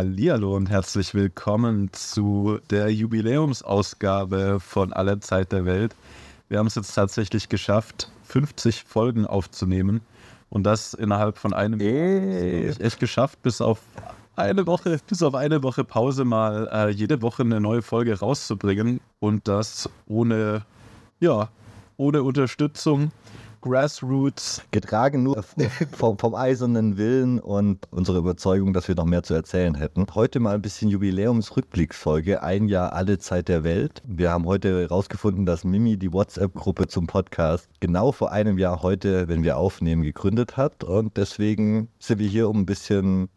Hallihallo und herzlich willkommen zu der Jubiläumsausgabe von Aller Zeit der Welt. Wir haben es jetzt tatsächlich geschafft, 50 Folgen aufzunehmen und das innerhalb von einem Ey. echt geschafft, bis auf eine Woche, bis auf eine Woche Pause mal äh, jede Woche eine neue Folge rauszubringen und das ohne, ja, ohne Unterstützung. Grassroots. Getragen nur vom, vom eisernen Willen und unserer Überzeugung, dass wir noch mehr zu erzählen hätten. Heute mal ein bisschen Jubiläumsrückblicksfolge, ein Jahr alle Zeit der Welt. Wir haben heute herausgefunden, dass Mimi die WhatsApp-Gruppe zum Podcast genau vor einem Jahr heute, wenn wir aufnehmen, gegründet hat. Und deswegen sind wir hier, um ein bisschen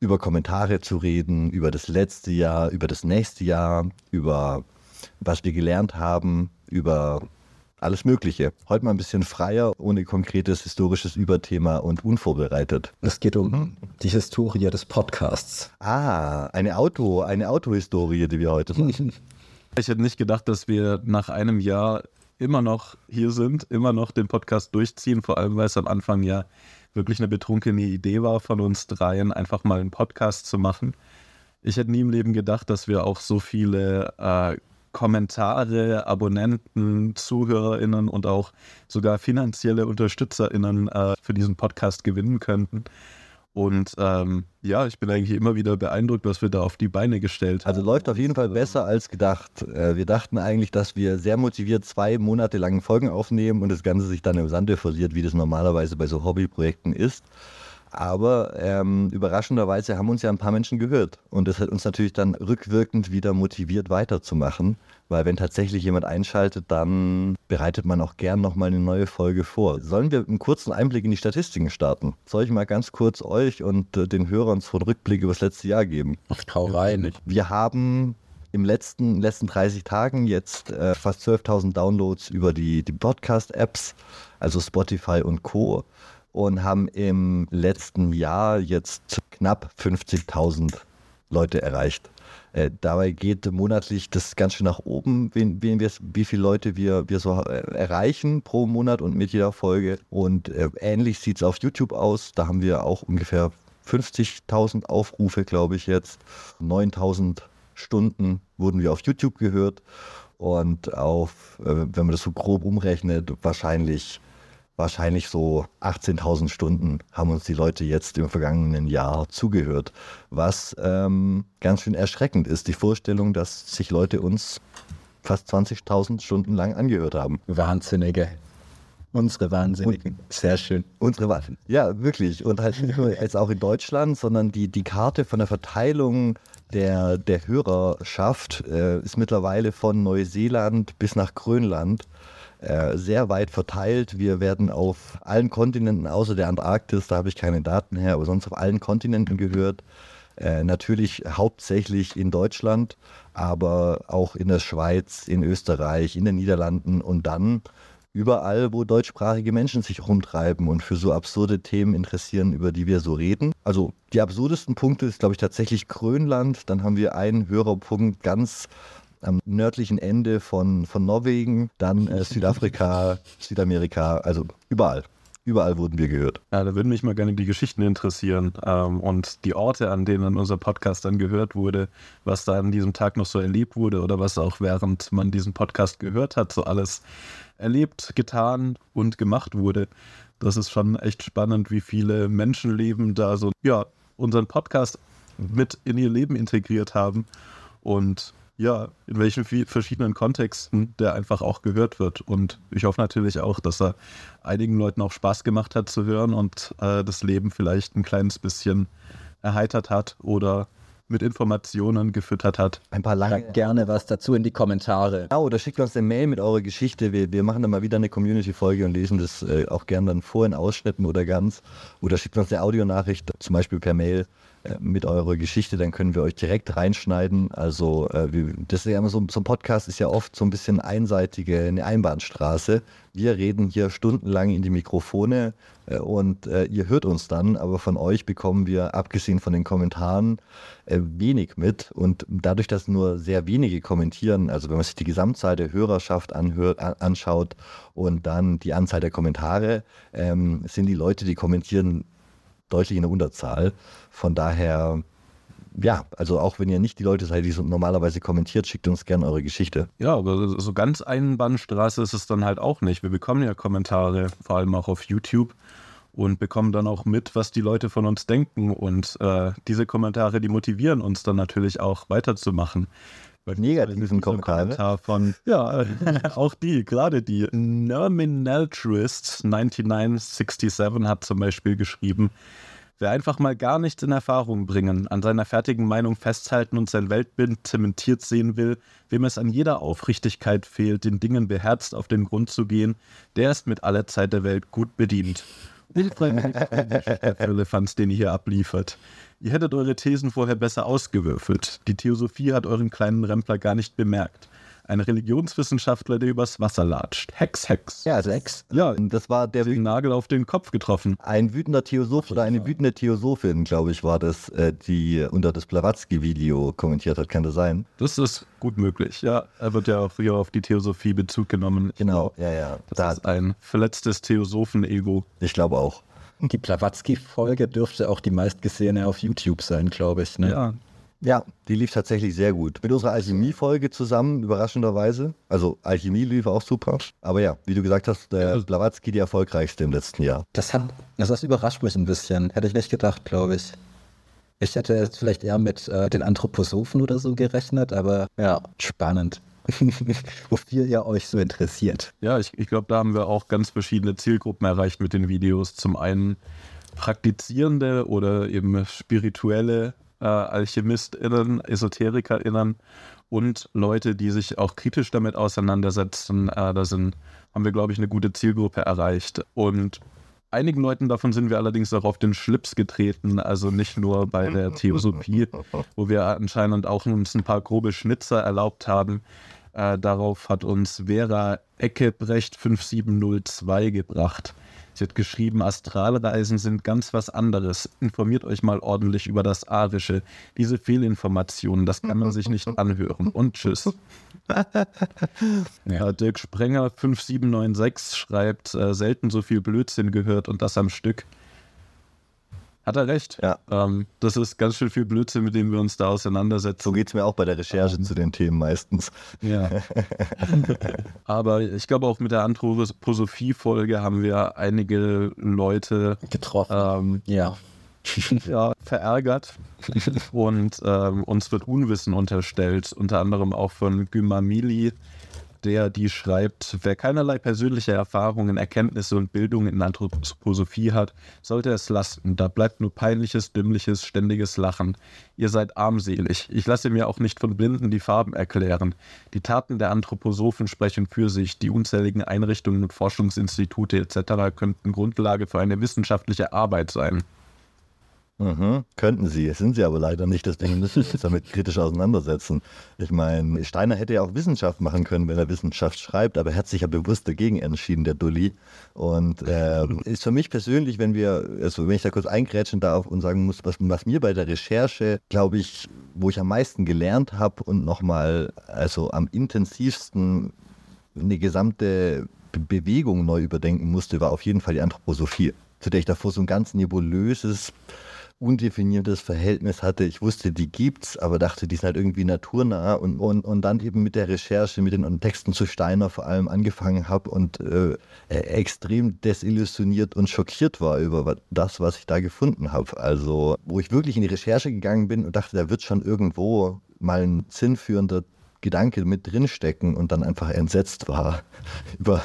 über Kommentare zu reden, über das letzte Jahr, über das nächste Jahr, über was wir gelernt haben, über alles Mögliche. Heute mal ein bisschen freier, ohne konkretes historisches Überthema und unvorbereitet. Es geht um die Historie des Podcasts. Ah, eine Auto, eine Autohistorie, die wir heute machen. Ich hätte nicht gedacht, dass wir nach einem Jahr immer noch hier sind, immer noch den Podcast durchziehen, vor allem weil es am Anfang ja wirklich eine betrunkene Idee war von uns dreien, einfach mal einen Podcast zu machen. Ich hätte nie im Leben gedacht, dass wir auch so viele äh, Kommentare, Abonnenten, ZuhörerInnen und auch sogar finanzielle UnterstützerInnen äh, für diesen Podcast gewinnen könnten. Und ähm, ja, ich bin eigentlich immer wieder beeindruckt, was wir da auf die Beine gestellt haben. Also läuft auf jeden Fall besser als gedacht. Äh, Wir dachten eigentlich, dass wir sehr motiviert zwei Monate lang Folgen aufnehmen und das Ganze sich dann im Sande verliert, wie das normalerweise bei so Hobbyprojekten ist. Aber ähm, überraschenderweise haben uns ja ein paar Menschen gehört. Und das hat uns natürlich dann rückwirkend wieder motiviert weiterzumachen. Weil wenn tatsächlich jemand einschaltet, dann bereitet man auch gern nochmal eine neue Folge vor. Sollen wir einen kurzen Einblick in die Statistiken starten? Soll ich mal ganz kurz euch und äh, den Hörern so einen Rückblick über das letzte Jahr geben? Hau rein. Wir haben im letzten, letzten 30 Tagen jetzt äh, fast 12.000 Downloads über die, die Podcast-Apps, also Spotify und Co. Und haben im letzten Jahr jetzt knapp 50.000 Leute erreicht. Äh, dabei geht monatlich das ganz schön nach oben, wen, wen wie viele Leute wir, wir so äh, erreichen pro Monat und mit jeder Folge. Und äh, ähnlich sieht es auf YouTube aus. Da haben wir auch ungefähr 50.000 Aufrufe, glaube ich jetzt. 9.000 Stunden wurden wir auf YouTube gehört. Und auf, wenn man das so grob umrechnet, wahrscheinlich, wahrscheinlich so 18.000 Stunden haben uns die Leute jetzt im vergangenen Jahr zugehört. Was ähm, ganz schön erschreckend ist, die Vorstellung, dass sich Leute uns fast 20.000 Stunden lang angehört haben. Wahnsinnige. Unsere Wahnsinnigen. Sehr schön. Unsere Waffen. Ja, wirklich. Und halt nicht nur jetzt auch in Deutschland, sondern die, die Karte von der Verteilung der, der Hörerschaft äh, ist mittlerweile von Neuseeland bis nach Grönland äh, sehr weit verteilt. Wir werden auf allen Kontinenten, außer der Antarktis, da habe ich keine Daten her, aber sonst auf allen Kontinenten gehört. Äh, natürlich hauptsächlich in Deutschland, aber auch in der Schweiz, in Österreich, in den Niederlanden und dann überall, wo deutschsprachige Menschen sich rumtreiben und für so absurde Themen interessieren, über die wir so reden. Also die absurdesten Punkte ist, glaube ich, tatsächlich Grönland. Dann haben wir einen Hörerpunkt ganz am nördlichen Ende von, von Norwegen, dann äh, Südafrika, Südamerika, also überall. Überall wurden wir gehört. Ja, da würden mich mal gerne die Geschichten interessieren ähm, und die Orte, an denen unser Podcast dann gehört wurde, was da an diesem Tag noch so erlebt wurde oder was auch während man diesen Podcast gehört hat, so alles erlebt, getan und gemacht wurde. Das ist schon echt spannend, wie viele Menschenleben da so, ja, unseren Podcast mit in ihr Leben integriert haben und ja, in welchen verschiedenen Kontexten der einfach auch gehört wird. Und ich hoffe natürlich auch, dass er einigen Leuten auch Spaß gemacht hat zu hören und äh, das Leben vielleicht ein kleines bisschen erheitert hat oder mit Informationen gefüttert hat. Ein paar lange. Schreibt gerne was dazu in die Kommentare. Genau, oder schickt uns eine Mail mit eurer Geschichte. Wir, wir machen dann mal wieder eine Community-Folge und lesen das äh, auch gern dann vor in Ausschnitten oder ganz. Oder schickt uns eine Audionachricht, zum Beispiel per Mail mit eurer Geschichte, dann können wir euch direkt reinschneiden. Also äh, das ist ja immer so, so ein Podcast ist ja oft so ein bisschen einseitige, eine Einbahnstraße. Wir reden hier stundenlang in die Mikrofone äh, und äh, ihr hört uns dann, aber von euch bekommen wir, abgesehen von den Kommentaren, äh, wenig mit. Und dadurch, dass nur sehr wenige kommentieren, also wenn man sich die Gesamtzahl der Hörerschaft anhört, an, anschaut und dann die Anzahl der Kommentare, ähm, sind die Leute, die kommentieren, deutlich in der Unterzahl. Von daher ja, also auch wenn ihr nicht die Leute seid, die so normalerweise kommentiert, schickt uns gerne eure Geschichte. Ja, aber so ganz Einbahnstraße ist es dann halt auch nicht. Wir bekommen ja Kommentare, vor allem auch auf YouTube und bekommen dann auch mit, was die Leute von uns denken. Und äh, diese Kommentare, die motivieren uns dann natürlich auch weiterzumachen. Negativen Kommentare. Kommentar von, ja, auch die, gerade die. Nominaltrist 9967 hat zum Beispiel geschrieben, Wer einfach mal gar nichts in Erfahrung bringen, an seiner fertigen Meinung festhalten und sein Weltbild zementiert sehen will, wem es an jeder Aufrichtigkeit fehlt, den Dingen beherzt auf den Grund zu gehen, der ist mit aller Zeit der Welt gut bedient. Der Firlefanz, den ihr hier abliefert. Ihr hättet eure Thesen vorher besser ausgewürfelt. Die Theosophie hat euren kleinen Rempler gar nicht bemerkt. Ein Religionswissenschaftler, der übers Wasser latscht. Hex, Hex. Ja, also Ex. Ja, das war der Den Nagel auf den Kopf getroffen. ein wütender Theosoph oder eine wütende Theosophin, glaube ich, war das, äh, die unter das Blavatsky-Video kommentiert hat. Kann das sein? Das ist gut möglich. Ja, er wird ja auch hier auf die Theosophie Bezug genommen. Genau. Ja, ja. Das Da, ist ein verletztes Theosophen-Ego. ich glaube auch. Die Blavatsky-Folge dürfte auch die meistgesehene auf YouTube sein, glaube ich. Ne? Ja, Ja, die lief tatsächlich sehr gut. Mit unserer Alchemie-Folge zusammen, überraschenderweise. Also Alchemie lief auch super. Aber ja, wie du gesagt hast, der Blavatsky die erfolgreichste im letzten Jahr. Das hat, also das überrascht mich ein bisschen. Hätte ich nicht gedacht, glaube ich. Ich hätte jetzt vielleicht eher mit äh, den Anthroposophen oder so gerechnet, aber ja, spannend. Wofür ihr euch so interessiert. Ja, ich, ich glaube, da haben wir auch ganz verschiedene Zielgruppen erreicht mit den Videos. Zum einen praktizierende oder eben spirituelle äh, AlchemistInnen, EsoterikerInnen und Leute, die sich auch kritisch damit auseinandersetzen. Äh, da sind, haben wir, glaube ich, eine gute Zielgruppe erreicht. Und einigen Leuten davon sind wir allerdings auch auf den Schlips getreten, also nicht nur bei der Theosophie, wo wir anscheinend auch uns ein paar grobe Schnitzer erlaubt haben. Äh, darauf hat uns Vera Eckebrecht 5702 gebracht. Sie hat geschrieben, Astralreisen sind ganz was anderes. Informiert euch mal ordentlich über das Arische. Diese Fehlinformationen, das kann man sich nicht anhören. Und tschüss. Ja, Dirk Sprenger 5796 schreibt, äh, selten so viel Blödsinn gehört und das am Stück. Hat er recht. Ja. Ähm, das ist ganz schön viel Blödsinn, mit dem wir uns da auseinandersetzen. So geht es mir auch bei der Recherche zu den Themen meistens. Ja. Aber ich glaube, auch mit der Anthroposophie-Folge haben wir einige Leute Getroffen. ähm, ja. ja, verärgert und ähm, uns wird Unwissen unterstellt, unter anderem auch von Gymamili, der die schreibt, wer keinerlei persönliche Erfahrungen, Erkenntnisse und Bildung in Anthroposophie hat, sollte es lassen. Da bleibt nur peinliches, dümmliches, ständiges Lachen. Ihr seid armselig. Ich lasse mir auch nicht von Blinden die Farben erklären. Die Taten der Anthroposophen sprechen für sich. Die unzähligen Einrichtungen und Forschungsinstitute etc. könnten Grundlage für eine wissenschaftliche Arbeit sein. Mhm, könnten sie, sind sie aber leider nicht, deswegen müssen wir uns damit kritisch auseinandersetzen. Ich meine, Steiner hätte ja auch Wissenschaft machen können, wenn er Wissenschaft schreibt, aber er hat sich ja bewusst dagegen entschieden, der Dulli. Und äh, ist für mich persönlich, wenn wir, also wenn ich da kurz eingrätschen darf und sagen muss, was, was mir bei der Recherche, glaube ich, wo ich am meisten gelernt habe und nochmal, also am intensivsten eine gesamte Be- Bewegung neu überdenken musste, war auf jeden Fall die Anthroposophie, zu der ich davor so ein ganz nebulöses, undefiniertes Verhältnis hatte. Ich wusste, die gibt's, aber dachte, die sind halt irgendwie naturnah und, und, und dann eben mit der Recherche, mit den Texten zu Steiner vor allem angefangen habe und äh, extrem desillusioniert und schockiert war über das, was ich da gefunden habe. Also, wo ich wirklich in die Recherche gegangen bin und dachte, da wird schon irgendwo mal ein sinnführender Gedanke mit drinstecken und dann einfach entsetzt war über,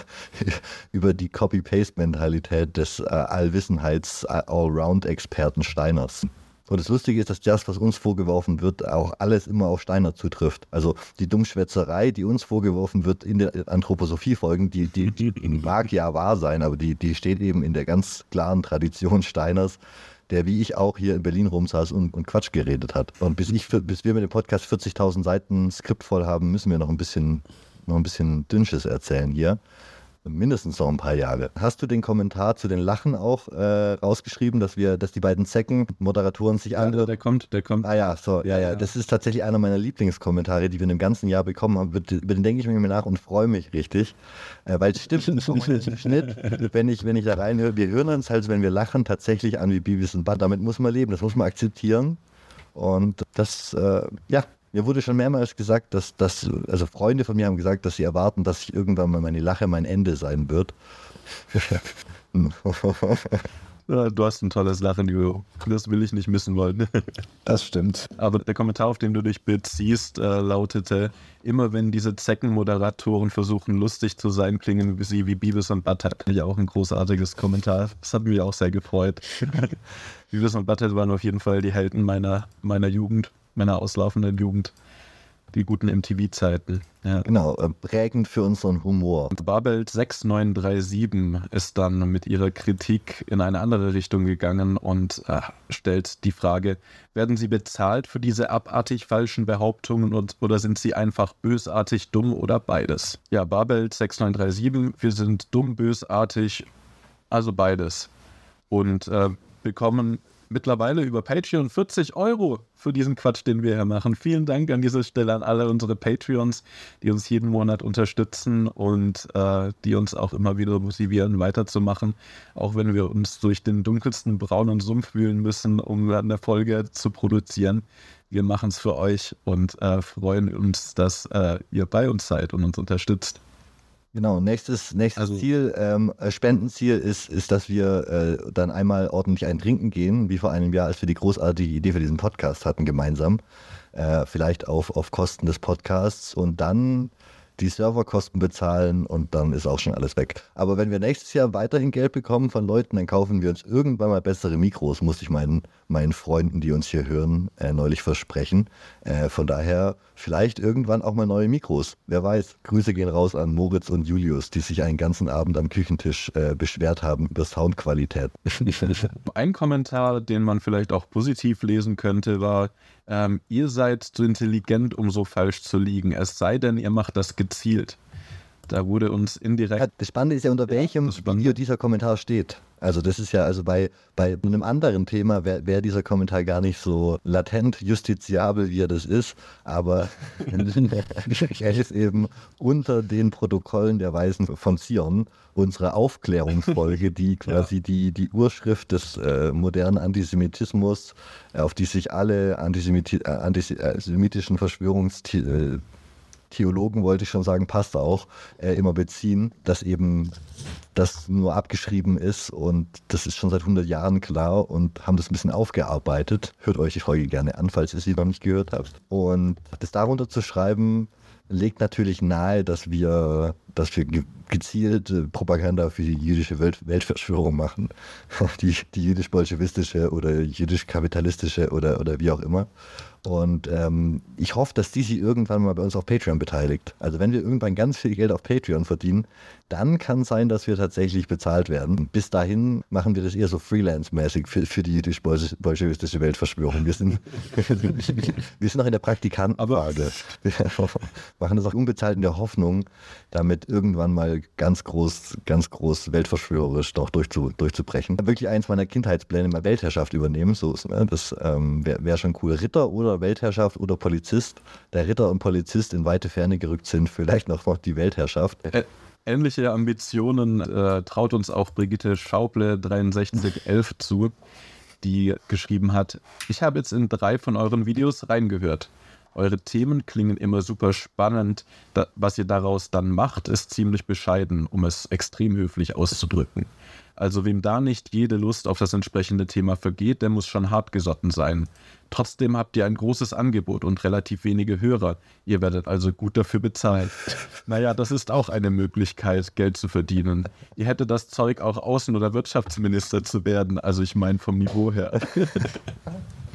über die Copy-Paste-Mentalität des äh, Allwissenheits-Allround-Experten Steiners. Und das Lustige ist, dass das, was uns vorgeworfen wird, auch alles immer auf Steiner zutrifft. Also die Dummschwätzerei, die uns vorgeworfen wird in der Anthroposophie-Folgen, die, die, die mag ja wahr sein, aber die, die steht eben in der ganz klaren Tradition Steiners, der wie ich auch hier in Berlin rumsaß und, und Quatsch geredet hat. Und bis, ich, bis wir mit dem Podcast 40.000 Seiten Skript voll haben, müssen wir noch ein bisschen, noch ein bisschen Dünnsches erzählen hier. Mindestens noch ein paar Jahre. Hast du den Kommentar zu den Lachen auch äh, rausgeschrieben, dass wir, dass die beiden Zecken, Moderatoren sich Ja, an. der kommt, der kommt. Ah ja, so, ja, ja. Ja. Das ist tatsächlich einer meiner Lieblingskommentare, die wir in dem ganzen Jahr bekommen haben. Über den denke ich mir nach und freue mich richtig. Äh, weil es stimmt, im Schnitt, wenn ich, wenn ich da reinhöre, wir hören uns halt, wenn wir lachen, tatsächlich an wie Beavis und Butt. Damit muss man leben, das muss man akzeptieren. Und das, äh, ja, mir wurde schon mehrmals gesagt, dass, dass, also Freunde von mir haben gesagt, dass sie erwarten, dass ich irgendwann mal meine Lache mein Ende sein wird. Ja, Du hast ein tolles Lachen, Julo. Das will ich nicht missen wollen. Das stimmt. Aber der Kommentar, auf den du dich beziehst, äh, lautete: Immer wenn diese Zeckenmoderatoren versuchen, lustig zu sein, klingen sie wie Beavis und Butthead. Ja, auch ein großartiges Kommentar. Das hat mich auch sehr gefreut. Beavis und Butthead waren auf jeden Fall die Helden meiner, meiner Jugend, meiner auslaufenden Jugend. Die guten MTV-Zeiten. Ja. Genau, äh, prägend für unseren Humor. Babelt 6937 ist dann mit ihrer Kritik in eine andere Richtung gegangen und äh, stellt die Frage, werden sie bezahlt für diese abartig falschen Behauptungen und, oder sind sie einfach bösartig dumm oder beides? Ja, Babelt 6937, wir sind dumm, bösartig, also beides. Und äh, bekommen mittlerweile über Patreon 40 Euro für diesen Quatsch, den wir hier machen. Vielen Dank an dieser Stelle an alle unsere Patreons, die uns jeden Monat unterstützen und äh, die uns auch immer wieder motivieren, weiterzumachen, auch wenn wir uns durch den dunkelsten braunen Sumpf wühlen müssen, um eine Folge zu produzieren. Wir machen es für euch und äh, freuen uns, dass äh, ihr bei uns seid und uns unterstützt. Genau, nächstes, nächstes Also- Ziel, ähm, äh, Spendenziel ist, ist, dass wir äh, dann einmal ordentlich ein Trinken gehen, wie vor einem Jahr, als wir die großartige Idee für diesen Podcast hatten, gemeinsam. Äh, vielleicht auf, auf Kosten des Podcasts und dann die Serverkosten bezahlen und dann ist auch schon alles weg. Aber wenn wir nächstes Jahr weiterhin Geld bekommen von Leuten, dann kaufen wir uns irgendwann mal bessere Mikros, muss ich meinen, meinen Freunden, die uns hier hören, äh, neulich versprechen. Äh, von daher vielleicht irgendwann auch mal neue Mikros. Wer weiß. Grüße gehen raus an Moritz und Julius, die sich einen ganzen Abend am Küchentisch äh, beschwert haben über Soundqualität. Ein Kommentar, den man vielleicht auch positiv lesen könnte, war, ähm, ihr seid zu intelligent, um so falsch zu liegen. Es sei denn, ihr macht das gezielt. Da wurde uns indirekt Ja, das Spannende ist ja, unter welchem spannend. Video dieser Kommentar steht. Also das ist ja, also bei, bei einem anderen Thema wäre wär dieser Kommentar gar nicht so latent justiziabel, wie er das ist, aber er ist eben unter den Protokollen der Weisen von Zion, unsere Aufklärungsfolge, die quasi die, die Urschrift des äh, modernen Antisemitismus, äh, auf die sich alle Antisemiti äh, antisemitischen Verschwörungstheorien äh, Theologen, wollte ich schon sagen, passt auch, äh, immer beziehen, dass eben das nur abgeschrieben ist und das ist schon seit 100 Jahren klar und haben das ein bisschen aufgearbeitet. Hört euch die Folge gerne an, falls ihr sie noch nicht gehört habt. Und das darunter zu schreiben, legt natürlich nahe, dass wir, dass wir ge gezielt äh, Propaganda für die jüdische Welt Weltverschwörung machen. Die, die jüdisch-bolschewistische oder jüdisch-kapitalistische oder, oder wie auch immer. Und ähm, ich hoffe, dass die sich irgendwann mal bei uns auf Patreon beteiligt. Also wenn wir irgendwann ganz viel Geld auf Patreon verdienen, dann kann sein, dass wir tatsächlich bezahlt werden. Bis dahin machen wir das eher so freelance-mäßig für, für die jüdisch-bolschewistische Weltverschwörung. Wir sind, wir sind noch in der Praktikantenfrage. Wir machen das auch unbezahlt in der Hoffnung, damit irgendwann mal ganz groß, ganz groß weltverschwörerisch doch durchzu, durchzubrechen. Wirklich eins meiner Kindheitspläne, mal Weltherrschaft übernehmen. So ne? Das ähm, wäre wär schon cool. Ritter oder Weltherrschaft oder Polizist. Der Ritter und Polizist in weite Ferne gerückt sind, vielleicht noch die Weltherrschaft. Ä ähnliche Ambitionen äh, traut uns auch Brigitte Schauble 6311 zu, die geschrieben hat, ich habe jetzt in drei von euren Videos reingehört. Eure Themen klingen immer super spannend. Da, was ihr daraus dann macht, ist ziemlich bescheiden, um es extrem höflich auszudrücken. Also wem da nicht jede Lust auf das entsprechende Thema vergeht, der muss schon hartgesotten sein. Trotzdem habt ihr ein großes Angebot und relativ wenige Hörer. Ihr werdet also gut dafür bezahlt. Naja, das ist auch eine Möglichkeit, Geld zu verdienen. Ihr hättet das Zeug auch Außen- oder Wirtschaftsminister zu werden. Also ich meine vom Niveau her.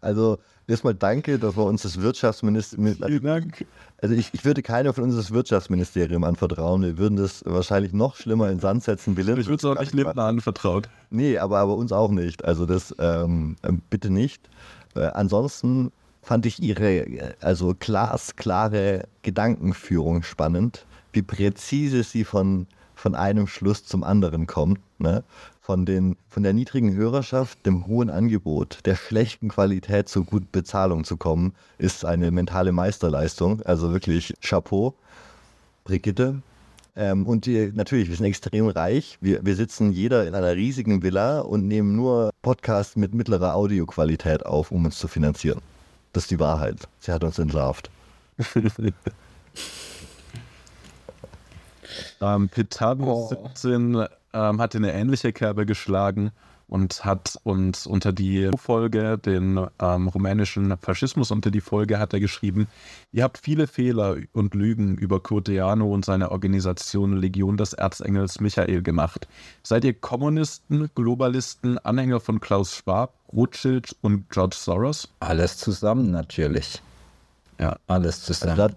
Also erstmal danke, dass wir uns das Wirtschaftsministerium. Vielen Dank. Also ich, ich würde keiner von uns das Wirtschaftsministerium anvertrauen. Wir würden das wahrscheinlich noch schlimmer in den Sand setzen. Ich würde es auch nicht Lindner anvertraut. Nee, aber, aber uns auch nicht. Also das ähm, ähm, bitte nicht. Äh, ansonsten fand ich ihre äh, also glasklare Gedankenführung spannend, wie präzise sie von, von einem Schluss zum anderen kommt. Ne? Von, den, von der niedrigen Hörerschaft, dem hohen Angebot, der schlechten Qualität zur guten Bezahlung zu kommen, ist eine mentale Meisterleistung. Also wirklich Chapeau. Brigitte, Ähm, und die, natürlich, wir sind extrem reich. Wir, wir sitzen jeder in einer riesigen Villa und nehmen nur Podcasts mit mittlerer Audioqualität auf, um uns zu finanzieren. Das ist die Wahrheit. Sie hat uns entlarvt. ähm, Pitavius Oh. 17 ähm, hatte eine ähnliche Kerbe geschlagen und hat uns unter die Folge, den ähm, rumänischen Faschismus unter die Folge, hat er geschrieben, ihr habt viele Fehler und Lügen über Corteano und seine Organisation Legion des Erzengels Michael gemacht. Seid ihr Kommunisten, Globalisten, Anhänger von Klaus Schwab, Rothschild und George Soros? Alles zusammen natürlich. Ja. Alles Also zusammen. da,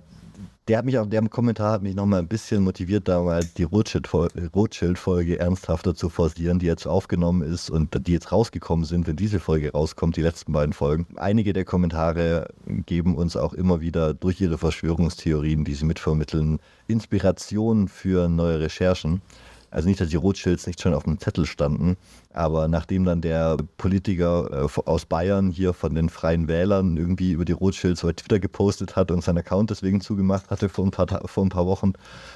der hat mich auch, der Kommentar hat mich nochmal ein bisschen motiviert, da mal die Rothschild-Folge Rothschild ernsthafter zu forcieren, die jetzt aufgenommen ist und die jetzt rausgekommen sind, wenn diese Folge rauskommt, die letzten beiden Folgen. Einige der Kommentare geben uns auch immer wieder durch ihre Verschwörungstheorien, die sie mitvermitteln, Inspiration für neue Recherchen. Also nicht, dass die Rothschilds nicht schon auf dem Zettel standen, aber nachdem dann der Politiker äh, aus Bayern hier von den Freien Wählern irgendwie über die Rothschilds bei Twitter gepostet hat und seinen Account deswegen zugemacht hatte vor ein paar, vor ein paar Wochen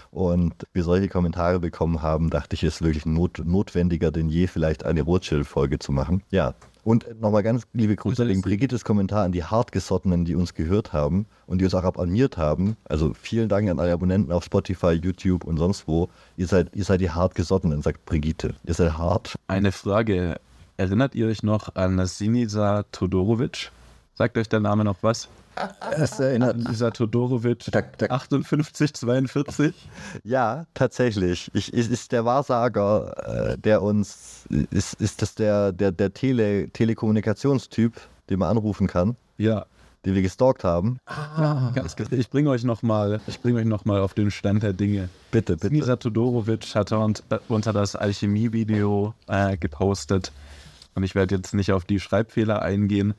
und wir solche Kommentare bekommen haben, dachte ich, es ist wirklich not, notwendiger denn je, vielleicht eine Rothschild-Folge zu machen. Ja. Und nochmal ganz liebe Grüße wegen Brigittes Kommentar an die Hartgesottenen, die uns gehört haben und die uns auch abonniert haben. Also vielen Dank an alle Abonnenten auf Spotify, YouTube und sonst wo. Ihr seid, ihr seid die Hartgesottenen, sagt Brigitte. Ihr seid hart. Eine Frage. Erinnert ihr euch noch an Sinisa Todorovic? Sagt euch der Name noch was? Es erinnert Sinisa Todorovic, Da- da- 58, 42. Ja, tatsächlich. Ich, ist, ist der Wahrsager, äh, der uns, ist, ist das der, der, der Tele, Telekommunikationstyp, den man anrufen kann, Ja, den wir gestalkt haben? ganz genau. Ich bringe euch nochmal bring euch noch mal auf den Stand der Dinge. Bitte, bitte. Sinisa Todorovic hat unter das Alchemie-Video äh, gepostet. Und ich werde jetzt nicht auf die Schreibfehler eingehen.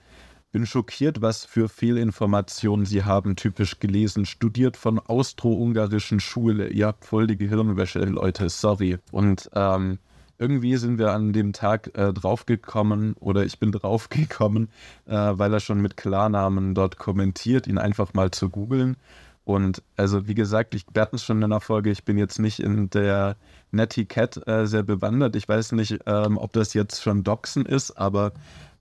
Bin schockiert, was für Fehlinformationen Sie haben typisch gelesen. Studiert von austro-ungarischen Schule. Ihr habt voll die Gehirnwäsche, Leute. Sorry. Und ähm, irgendwie sind wir an dem Tag äh, draufgekommen oder ich bin draufgekommen, äh, weil er schon mit Klarnamen dort kommentiert, ihn einfach mal zu googeln. Und also wie gesagt, ich hatten es schon in der Folge, ich bin jetzt nicht in der Netiquette äh, sehr bewandert. Ich weiß nicht, ähm, ob das jetzt schon Doxen ist, aber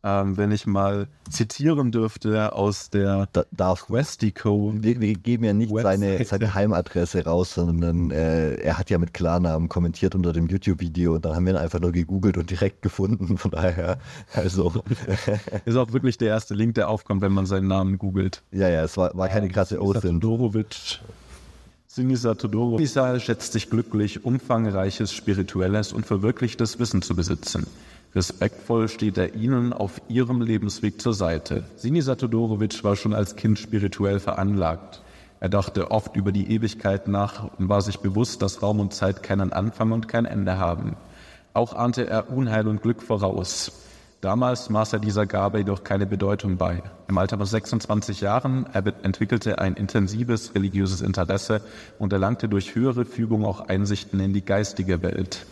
ähm, wenn ich mal zitieren dürfte aus der Da, darf Questico. wir, wir geben ja nicht seine, seine Heimadresse raus, sondern äh, er hat ja mit Klarnamen kommentiert unter dem YouTube-Video und dann haben wir ihn einfach nur gegoogelt und direkt gefunden. Von daher, also, Ist auch wirklich der erste Link, der aufkommt, wenn man seinen Namen googelt. ja, ja, es war, war keine krasse Sinisa OSINT. Todorovic. Sinisa Todorovic Sinisa schätzt sich glücklich, umfangreiches spirituelles und verwirklichtes Wissen zu besitzen. Respektvoll steht er Ihnen auf Ihrem Lebensweg zur Seite. Sinisa Todorovic war schon als Kind spirituell veranlagt. Er dachte oft über die Ewigkeit nach und war sich bewusst, dass Raum und Zeit keinen Anfang und kein Ende haben. Auch ahnte er Unheil und Glück voraus. Damals maß er dieser Gabe jedoch keine Bedeutung bei. Im Alter von 26 Jahren er entwickelte ein intensives religiöses Interesse und erlangte durch höhere Fügung auch Einsichten in die geistige Welt.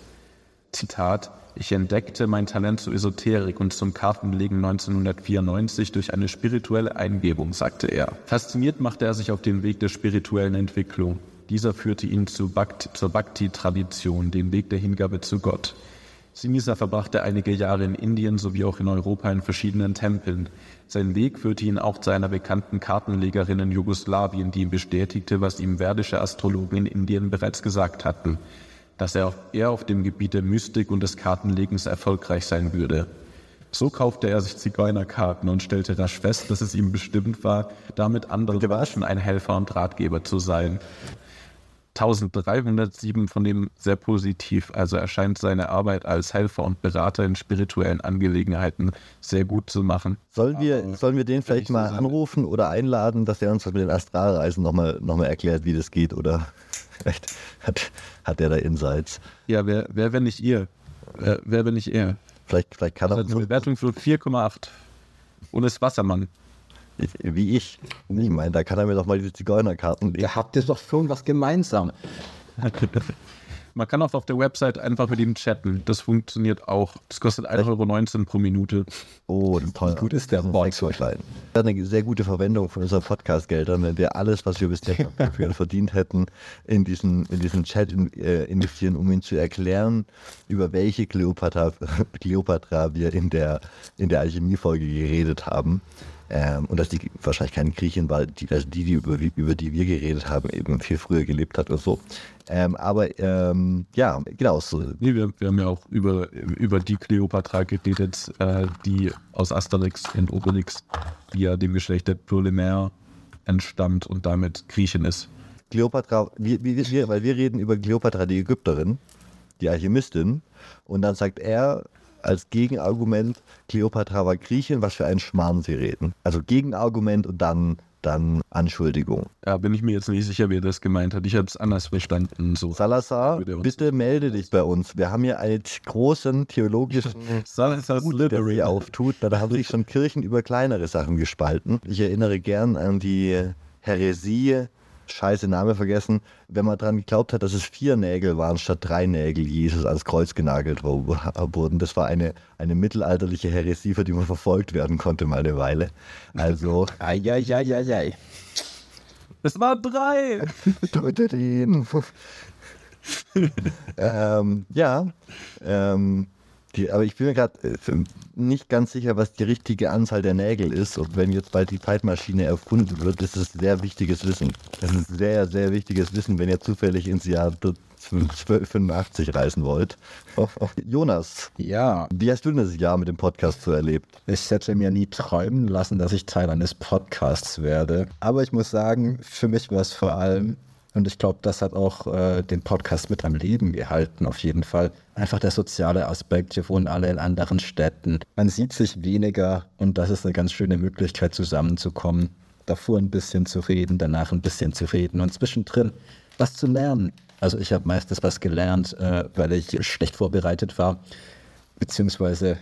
Zitat, ich entdeckte mein Talent zur Esoterik und zum Kartenlegen 1994 durch eine spirituelle Eingebung, sagte er. Fasziniert machte er sich auf den Weg der spirituellen Entwicklung. Dieser führte ihn zu Bhakti, zur Bhakti-Tradition, den Weg der Hingabe zu Gott. Sinisa verbrachte einige Jahre in Indien sowie auch in Europa in verschiedenen Tempeln. Sein Weg führte ihn auch zu einer bekannten Kartenlegerin in Jugoslawien, die ihm bestätigte, was ihm werdische Astrologen in Indien bereits gesagt hatten, dass er auf, er auf dem Gebiet der Mystik und des Kartenlegens erfolgreich sein würde. So kaufte er sich Zigeunerkarten und stellte rasch fest, dass es ihm bestimmt war, damit anderen Menschen ein Helfer und Ratgeber zu sein. 1307 von dem sehr positiv. Also erscheint seine Arbeit als Helfer und Berater in spirituellen Angelegenheiten sehr gut zu machen. Sollen wir, sollen wir den vielleicht mal anrufen oder einladen, dass er uns mit den Astralreisen nochmal noch mal erklärt, wie das geht? Oder vielleicht hat, hat er da Insights? Ja, wer, wer wenn nicht ihr? Wer, wer wenn nicht er? Vielleicht, vielleicht kann Das er hat eine Bewertung für 4,8. Und ist Wassermann. wie ich. Ich meine, da kann er mir doch mal diese Zigeunerkarten legen. Ihr habt ihr doch schon was gemeinsam. Man kann auch auf der Website einfach mit ihm chatten. Das funktioniert auch. Das kostet 1,19 Euro pro Minute. Oh, das ist toll. Wie gut ist der Bot? Das ist eine sehr gute Verwendung von unseren Podcast-Geldern, wenn wir alles, was wir bisher verdient hätten, in diesen, in diesen Chat in, äh, investieren, um ihn zu erklären, über welche Kleopatra, Kleopatra wir in der, in der Alchemie-Folge geredet haben. Ähm, und dass die wahrscheinlich keine Griechin war, die, also die, die über, über die wir geredet haben, eben viel früher gelebt hat oder so. Ähm, aber ähm, ja, genau, so, Nee, wir, wir haben ja auch über, über die Kleopatra geredet, äh, die aus Asterix und Obelix, die ja dem Geschlecht der Ptolemäer entstammt und damit Griechin ist. Kleopatra, wir, wir, weil wir reden über Kleopatra, die Ägypterin, die Alchemistin, und dann sagt er als Gegenargument, Kleopatra war Griechin, was für einen Schmarrn sie reden. Also Gegenargument und dann, dann Anschuldigung. Da bin ich mir jetzt nicht sicher, wie er das gemeint hat. Ich habe es anders verstanden. So. Salazar, bitte melde dich bei uns. Wir haben hier einen großen theologischen Salazar Hut, der sich auftut. Da haben sich schon Kirchen über kleinere Sachen gespalten. Ich erinnere gern an die Häresie, scheiße Name vergessen, wenn man daran geglaubt hat, dass es vier Nägel waren statt drei Nägel, die Jesus ans Kreuz genagelt wurden. Das war eine, eine mittelalterliche Häresie, für die man verfolgt werden konnte mal eine Weile. Also, Eieieiei. Es waren drei! tötet ihn. ähm, ja, ähm, die, aber ich bin mir gerade nicht ganz sicher, was die richtige Anzahl der Nägel ist. Und wenn jetzt bald die Zeitmaschine erfunden wird, ist es sehr wichtiges Wissen. Das ist sehr, sehr wichtiges Wissen, wenn ihr zufällig ins Jahr 1285 reisen wollt. Jonas, Ja, wie hast du denn das Jahr mit dem Podcast so erlebt? ich hätte mir nie träumen lassen, dass ich Teil eines Podcasts werde. Aber ich muss sagen, für mich war es vor allem, und ich glaube, das hat auch äh, den Podcast mit am Leben gehalten, auf jeden Fall. Einfach der soziale Aspekt. Wir wohnen alle in anderen Städten. Man sieht sich weniger und das ist eine ganz schöne Möglichkeit, zusammenzukommen. Davor ein bisschen zu reden, danach ein bisschen zu reden und zwischendrin was zu lernen. Also ich habe meistens was gelernt, äh, weil ich schlecht vorbereitet war, beziehungsweise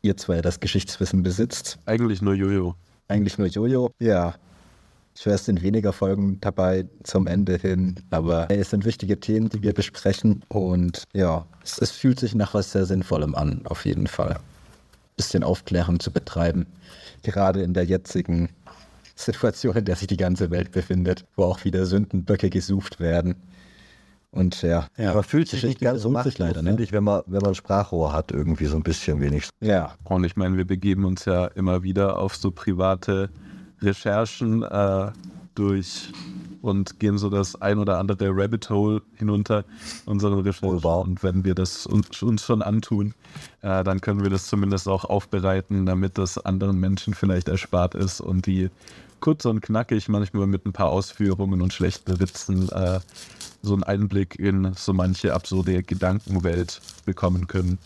ihr zwei das Geschichtswissen besitzt. Eigentlich nur Jojo. Eigentlich nur Jojo. Ja. Ich wäre es in weniger Folgen dabei zum Ende hin, aber es sind wichtige Themen, die wir besprechen und ja, es, es fühlt sich nach was sehr Sinnvollem an, auf jeden Fall. Bisschen Aufklärung zu betreiben, gerade in der jetzigen Situation, in der sich die ganze Welt befindet, wo auch wieder Sündenböcke gesucht werden. Und ja, ja Aber fühlt sich nicht ganz so machtlos, leider, finde ne? ich, wenn man, wenn man ein Sprachrohr hat, irgendwie so ein bisschen wenigstens. Ja, Und ich meine, wir begeben uns ja immer wieder auf so private Recherchen äh, durch und gehen so das ein oder andere Rabbit Hole hinunter unseren Recherchen. Wohl wahr. Und wenn wir das uns, uns schon antun, äh, dann können wir das zumindest auch aufbereiten, damit das anderen Menschen vielleicht erspart ist und die kurz und knackig, manchmal mit ein paar Ausführungen und schlechten Witzen, äh, so einen Einblick in so manche absurde Gedankenwelt bekommen können,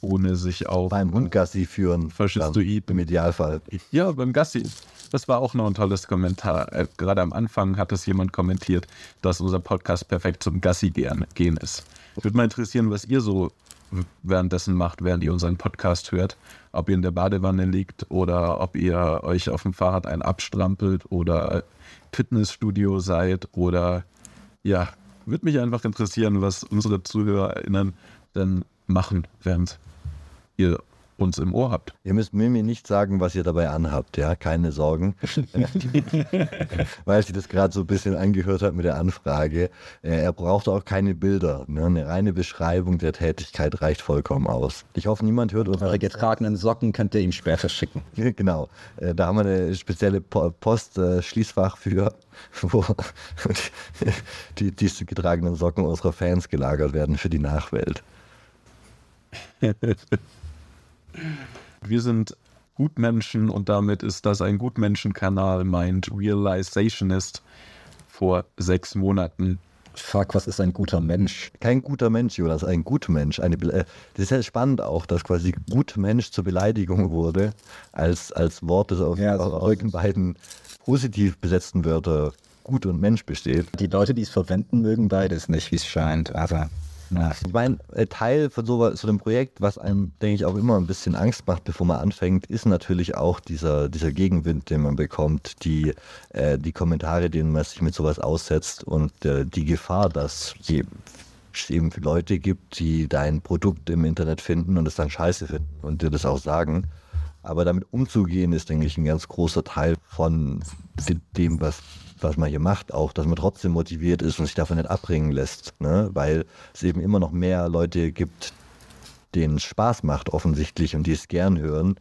ohne sich auch Beim Hundgassi führen. Faschistoid. Im Idealfall. ja, beim Gassi. Das war auch noch ein tolles Kommentar. Äh, Gerade am Anfang hat es jemand kommentiert, dass unser Podcast perfekt zum Gassi gehen, gehen ist. Würde mal interessieren, was ihr so währenddessen macht, während ihr unseren Podcast hört. Ob ihr in der Badewanne liegt oder ob ihr euch auf dem Fahrrad einen abstrampelt oder Fitnessstudio seid oder ja, würde mich einfach interessieren, was unsere ZuhörerInnen denn machen, während ihr uns im Ohr habt. Ihr müsst mir nicht sagen, was ihr dabei anhabt, ja, keine Sorgen. Weil sie das gerade so ein bisschen angehört hat mit der Anfrage. Äh, Er braucht auch keine Bilder. Ne? Eine reine Beschreibung der Tätigkeit reicht vollkommen aus. Ich hoffe, niemand hört uns. eure getragenen Socken könnt ihr ihm später schicken. Genau. Äh, Da haben wir eine spezielle Po- Post-Schließfach für, wo die, die getragenen Socken unserer Fans gelagert werden für die Nachwelt. Wir sind Gutmenschen und damit ist das ein Gutmenschen-Kanal, meint Realizationist vor sechs Monaten. Fuck, was ist ein guter Mensch? Kein guter Mensch, Jonas, ein Gutmensch. Eine äh, das ist ja spannend auch, dass quasi Gutmensch zur Beleidigung wurde, als, als Wort, das auf, Ja, so euren beiden positiv besetzten Wörter Gut und Mensch besteht. Die Leute, die es verwenden, mögen beides nicht, wie es scheint. Also, na. Ich meine, äh, Teil von so, so einem Projekt, was einem, denke ich, auch immer ein bisschen Angst macht, bevor man anfängt, ist natürlich auch dieser, dieser Gegenwind, den man bekommt, die, äh, die Kommentare, denen man sich mit sowas aussetzt und äh, die Gefahr, dass je es eben Leute gibt, die dein Produkt im Internet finden und es dann scheiße finden und dir das auch sagen. Aber damit umzugehen, ist, denke ich, ein ganz großer Teil von dem, was, was man hier macht, auch, dass man trotzdem motiviert ist und sich davon nicht abbringen lässt. Ne? Weil es eben immer noch mehr Leute gibt, denen es Spaß macht, offensichtlich, und die es gern hören.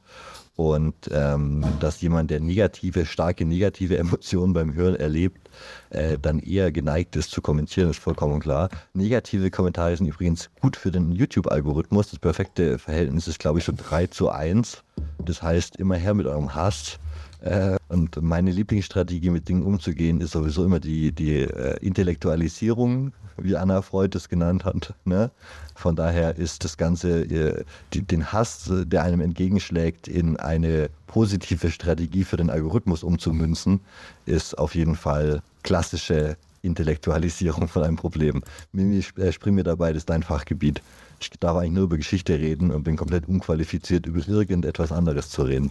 Und ähm, dass jemand, der negative, starke negative Emotionen beim Hören erlebt, äh, dann eher geneigt ist zu kommentieren, ist vollkommen klar. Negative Kommentare sind übrigens gut für den YouTube-Algorithmus. Das perfekte Verhältnis ist, glaube ich, so 3 zu 1. Das heißt, immer her mit eurem Hass. Äh, und meine Lieblingsstrategie, mit Dingen umzugehen, ist sowieso immer die, die äh, Intellektualisierung, wie Anna Freud es genannt hat. Ne? Von daher ist das Ganze, äh, die, den Hass, der einem entgegenschlägt, in eine positive Strategie für den Algorithmus umzumünzen, ist auf jeden Fall klassische Intellektualisierung von einem Problem. Mimi, spring mir dabei, das ist dein Fachgebiet. Ich darf eigentlich nur über Geschichte reden und bin komplett unqualifiziert, über irgendetwas anderes zu reden.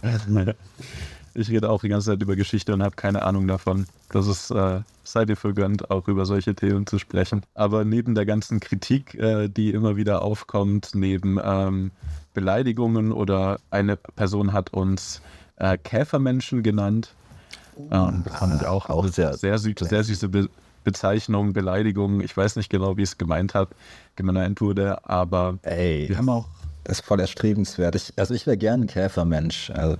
Ich rede auch die ganze Zeit über Geschichte und habe keine Ahnung davon. Das ist, äh, seid ihr vergönnt, auch über solche Themen zu sprechen. Aber neben der ganzen Kritik, äh, die immer wieder aufkommt, neben ähm, Beleidigungen oder eine Person hat uns äh, Käfermenschen genannt. Oh, fand ich auch, auch sehr, sehr, süß, sehr süße Be Bezeichnung, Beleidigung. Ich weiß nicht genau, wie es gemeint hat, gemeint wurde, aber Ey, wir haben auch. Das ist voll erstrebenswert. Ich, also ich wäre gern ein Käfermensch. Also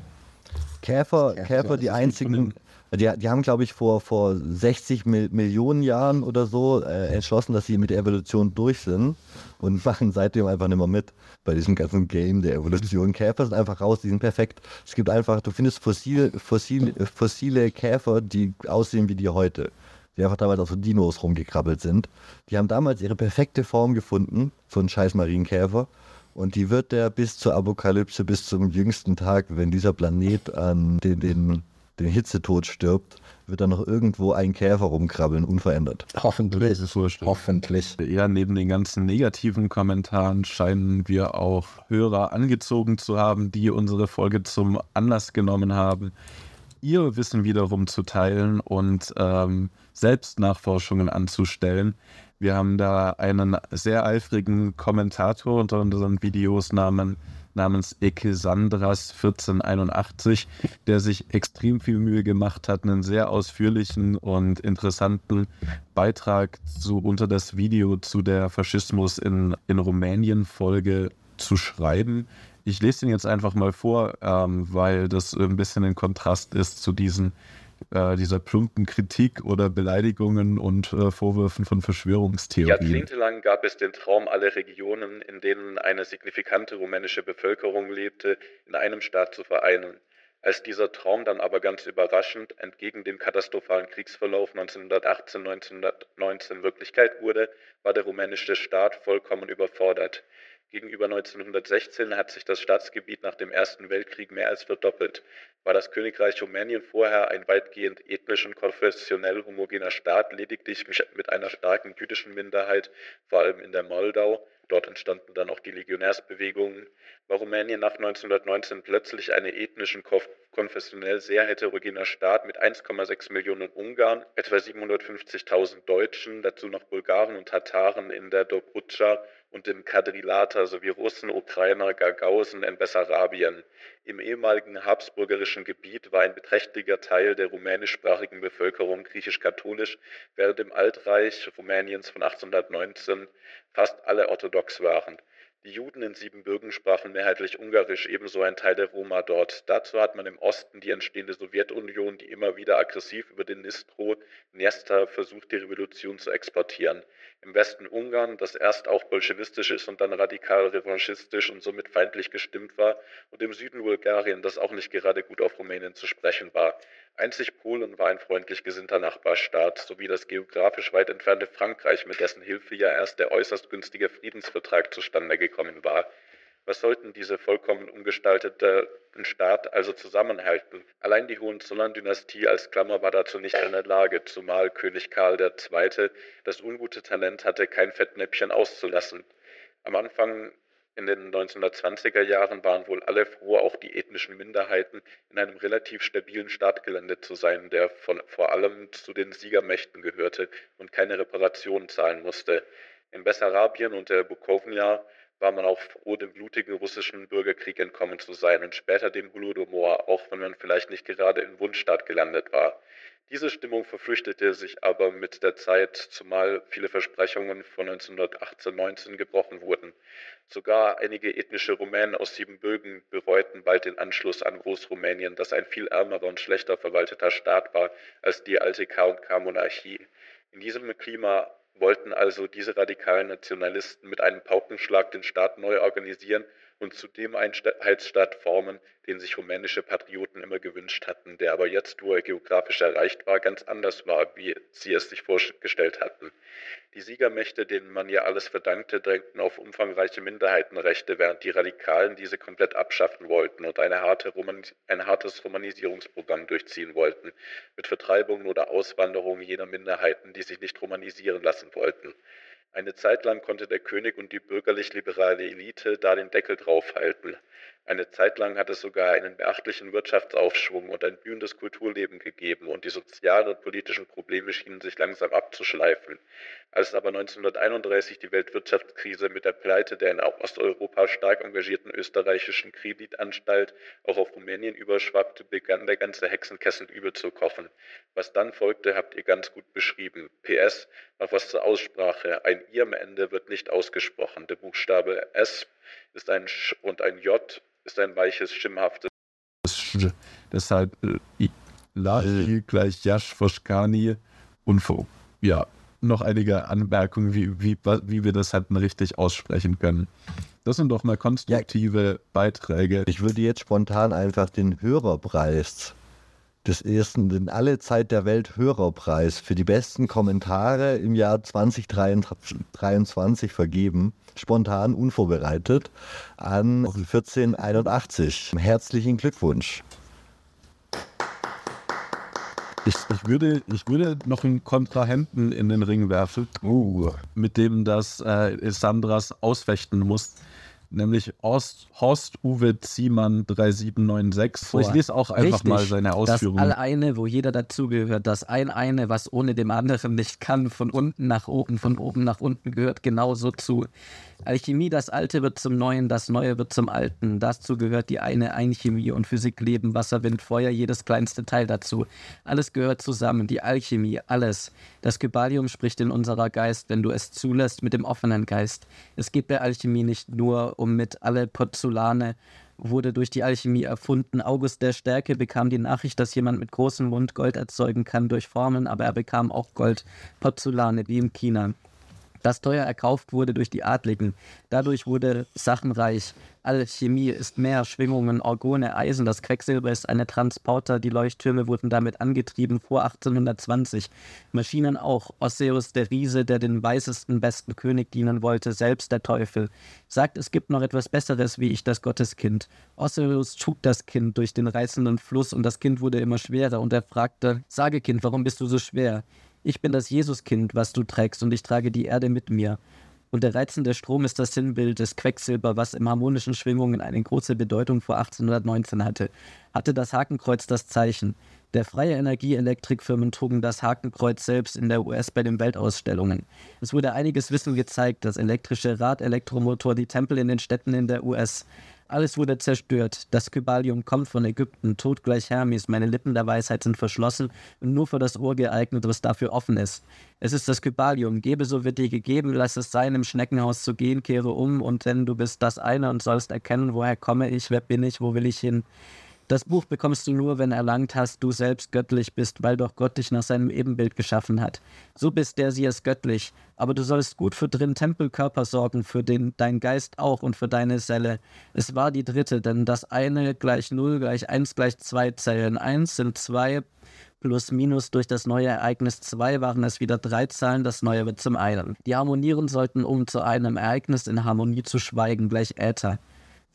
Käfer, Käfer, die einzigen, die, die haben, glaube ich, vor, vor 60 Mil Millionen Jahren oder so äh, entschlossen, dass sie mit der Evolution durch sind und machen seitdem einfach nicht mehr mit bei diesem ganzen Game der Evolution. Käfer sind einfach raus, die sind perfekt. Es gibt einfach, du findest fossil, fossil, fossile Käfer, die aussehen wie die heute. Die einfach damals auf so Dinos rumgekrabbelt sind. Die haben damals ihre perfekte Form gefunden, so ein scheiß Marienkäfer. Und die wird der bis zur Apokalypse, bis zum jüngsten Tag, wenn dieser Planet an den, den, den Hitzetod stirbt, wird da noch irgendwo ein Käfer rumkrabbeln, unverändert. Hoffentlich. Hoffentlich. Ja, neben den ganzen negativen Kommentaren scheinen wir auch Hörer angezogen zu haben, die unsere Folge zum Anlass genommen haben, ihr Wissen wiederum zu teilen und ähm, Selbstnachforschungen anzustellen. Wir haben da einen sehr eifrigen Kommentator unter unseren Videos namen, namens Ekesandras1481, der sich extrem viel Mühe gemacht hat, einen sehr ausführlichen und interessanten Beitrag zu, unter das Video zu der Faschismus in, in Rumänien Folge zu schreiben. Ich lese den jetzt einfach mal vor, ähm, weil das ein bisschen ein Kontrast ist zu diesen äh, dieser plumpen Kritik oder Beleidigungen und äh, Vorwürfen von Verschwörungstheorien. Jahrzehntelang gab es den Traum, alle Regionen, in denen eine signifikante rumänische Bevölkerung lebte, in einem Staat zu vereinen. Als dieser Traum dann aber ganz überraschend entgegen dem katastrophalen Kriegsverlauf 1918-1919 Wirklichkeit wurde, war der rumänische Staat vollkommen überfordert. Gegenüber 1916 hat sich das Staatsgebiet nach dem Ersten Weltkrieg mehr als verdoppelt. War das Königreich Rumänien vorher ein weitgehend ethnisch und konfessionell homogener Staat, lediglich mit einer starken jüdischen Minderheit, vor allem in der Moldau, dort entstanden dann auch die Legionärsbewegungen, war Rumänien nach 1919 plötzlich eine ethnisch und konfessionell sehr heterogener Staat mit 1,6 Millionen Ungarn, etwa 750.000 Deutschen, dazu noch Bulgaren und Tataren in der Dobrudscha und im Kadrilata sowie Russen, Ukrainer, Gagausen in Bessarabien. Im ehemaligen habsburgerischen Gebiet war ein beträchtlicher Teil der rumänischsprachigen Bevölkerung griechisch-katholisch, während im Altreich Rumäniens von 1819 fast alle orthodox waren. Die Juden in Siebenbürgen sprachen mehrheitlich Ungarisch, ebenso ein Teil der Roma dort. Dazu hat man im Osten die entstehende Sowjetunion, die immer wieder aggressiv über den Nistro Nesta versucht, die Revolution zu exportieren. Im Westen Ungarn, das erst auch bolschewistisch ist und dann radikal revanchistisch und somit feindlich gestimmt war, und im Süden Bulgarien, das auch nicht gerade gut auf Rumänien zu sprechen war. Einzig Polen war ein freundlich gesinnter Nachbarstaat, sowie das geografisch weit entfernte Frankreich, mit dessen Hilfe ja erst der äußerst günstige Friedensvertrag zustande gekommen war. Was sollten diese vollkommen umgestalteten Staat also zusammenhalten? Allein die Hohenzollern-Dynastie als Klammer war dazu nicht in der Lage, zumal König Karl II. das ungute Talent hatte, kein Fettnäpfchen auszulassen. Am Anfang in den 1920er Jahren waren wohl alle froh, auch die ethnischen Minderheiten in einem relativ stabilen Staat gelandet zu sein, der von, vor allem zu den Siegermächten gehörte und keine Reparationen zahlen musste. In Bessarabien und der Bukownia war man auch froh, dem blutigen russischen Bürgerkrieg entkommen zu sein und später dem Holodomor, auch wenn man vielleicht nicht gerade in Wunschstadt gelandet war. Diese Stimmung verflüchtete sich aber mit der Zeit, zumal viele Versprechungen von 1918-19 gebrochen wurden. Sogar einige ethnische Rumänen aus Siebenbürgen bereuten bald den Anschluss an Großrumänien, das ein viel ärmerer und schlechter verwalteter Staat war als die alte K&K-Monarchie. In diesem Klima wollten also diese radikalen Nationalisten mit einem Paukenschlag den Staat neu organisieren und zu dem Einheitsstaat formen, den sich rumänische Patrioten immer gewünscht hatten, der aber jetzt, wo er geografisch erreicht war, ganz anders war, wie sie es sich vorgestellt hatten. Die Siegermächte, denen man ja alles verdankte, drängten auf umfangreiche Minderheitenrechte, während die Radikalen diese komplett abschaffen wollten und harte ein hartes Romanisierungsprogramm durchziehen wollten, mit Vertreibung oder Auswanderung jener Minderheiten, die sich nicht romanisieren lassen wollten. Eine Zeit lang konnte der König und die bürgerlich-liberale Elite da den Deckel draufhalten. Eine Zeit lang hat es sogar einen beachtlichen Wirtschaftsaufschwung und ein blühendes Kulturleben gegeben und die sozialen und politischen Probleme schienen sich langsam abzuschleifen. Als aber 1931 die Weltwirtschaftskrise mit der Pleite der in Osteuropa stark engagierten österreichischen Kreditanstalt auch auf Rumänien überschwappte, begann der ganze Hexenkessel überzukochen. Was dann folgte, habt ihr ganz gut beschrieben. PS, noch was zur Aussprache. Ein I am Ende wird nicht ausgesprochen. Der Buchstabe S ist ein Sch und ein J ist ein weiches, schimmhaftes. Deshalb äh, Lachi gleich Jasch Foschkani und ja, noch einige Anmerkungen, wie, wie, wie wir das halt richtig aussprechen können. Das sind doch mal konstruktive ja, Beiträge. Ich würde jetzt spontan einfach den Hörerpreis des ersten, den alle Zeit der Welt Hörerpreis für die besten Kommentare im Jahr 2023 vergeben. Spontan, unvorbereitet an 1481. Herzlichen Glückwunsch. Ich, ich, würde, ich würde noch einen Kontrahenten in den Ring werfen, uh. mit dem das äh, Sandras ausfechten muss nämlich Horst, Horst Uwe Ziemann 3796. Boah, ich lese auch einfach richtig. mal seine Ausführungen. Das Alleine, wo jeder dazugehört, das ein eine, was ohne dem anderen nicht kann, von unten nach oben, von oben nach unten gehört genauso zu. Alchemie, das Alte wird zum Neuen, das Neue wird zum Alten. Dazu gehört die eine Einchemie und Physik, Leben, Wasser, Wind, Feuer, jedes kleinste Teil dazu. Alles gehört zusammen, die Alchemie, alles. Das Kybalium spricht in unserer Geist, wenn du es zulässt, mit dem offenen Geist. Es geht bei Alchemie nicht nur um mit alle Pozzolane, wurde durch die Alchemie erfunden. August der Stärke bekam die Nachricht, dass jemand mit großem Mund Gold erzeugen kann durch Formen, aber er bekam auch Gold, Pozzolane, wie in China das teuer erkauft wurde durch die Adligen. Dadurch wurde Sachen reich. Alchemie ist mehr, Schwingungen, Orgone, Eisen, das Quecksilber ist eine Transporter, die Leuchttürme wurden damit angetrieben vor 1820. Maschinen auch. Osseus, der Riese, der den weißesten, besten König dienen wollte, selbst der Teufel. Sagt, es gibt noch etwas Besseres wie ich, das Gotteskind. Osseus trug das Kind durch den reißenden Fluss und das Kind wurde immer schwerer und er fragte, sage Kind, warum bist du so schwer? Ich bin das Jesuskind, was du trägst, und ich trage die Erde mit mir. Und der reizende Strom ist das Sinnbild des Quecksilber, was im harmonischen Schwingungen eine große Bedeutung vor 1819 hatte. Hatte das Hakenkreuz das Zeichen. Der freie Energieelektrikfirmen trugen das Hakenkreuz selbst in der US bei den Weltausstellungen. Es wurde einiges Wissen gezeigt, das elektrische Rad-Elektromotor, die Tempel in den Städten in der US. Alles wurde zerstört. Das Kybalium kommt von Ägypten, tot gleich Hermes. Meine Lippen der Weisheit sind verschlossen und nur für das Ohr geeignet, was dafür offen ist. Es ist das Kybalium. Gebe, so wird dir gegeben. Lass es sein, im Schneckenhaus zu gehen. Kehre um und denn du bist das eine und sollst erkennen, woher komme ich, wer bin ich, wo will ich hin. Das Buch bekommst du nur, wenn erlangt hast, du selbst göttlich bist, weil doch Gott dich nach seinem Ebenbild geschaffen hat. So bist der sie es göttlich, aber du sollst gut für drin Tempelkörper sorgen, für den dein Geist auch und für deine Selle. Es war die dritte, denn das eine gleich null gleich eins gleich zwei Zellen. Eins sind zwei plus minus durch das neue Ereignis 2 waren es wieder drei Zahlen, das neue wird zum einen. Die harmonieren sollten, um zu einem Ereignis in Harmonie zu schweigen, gleich Äther.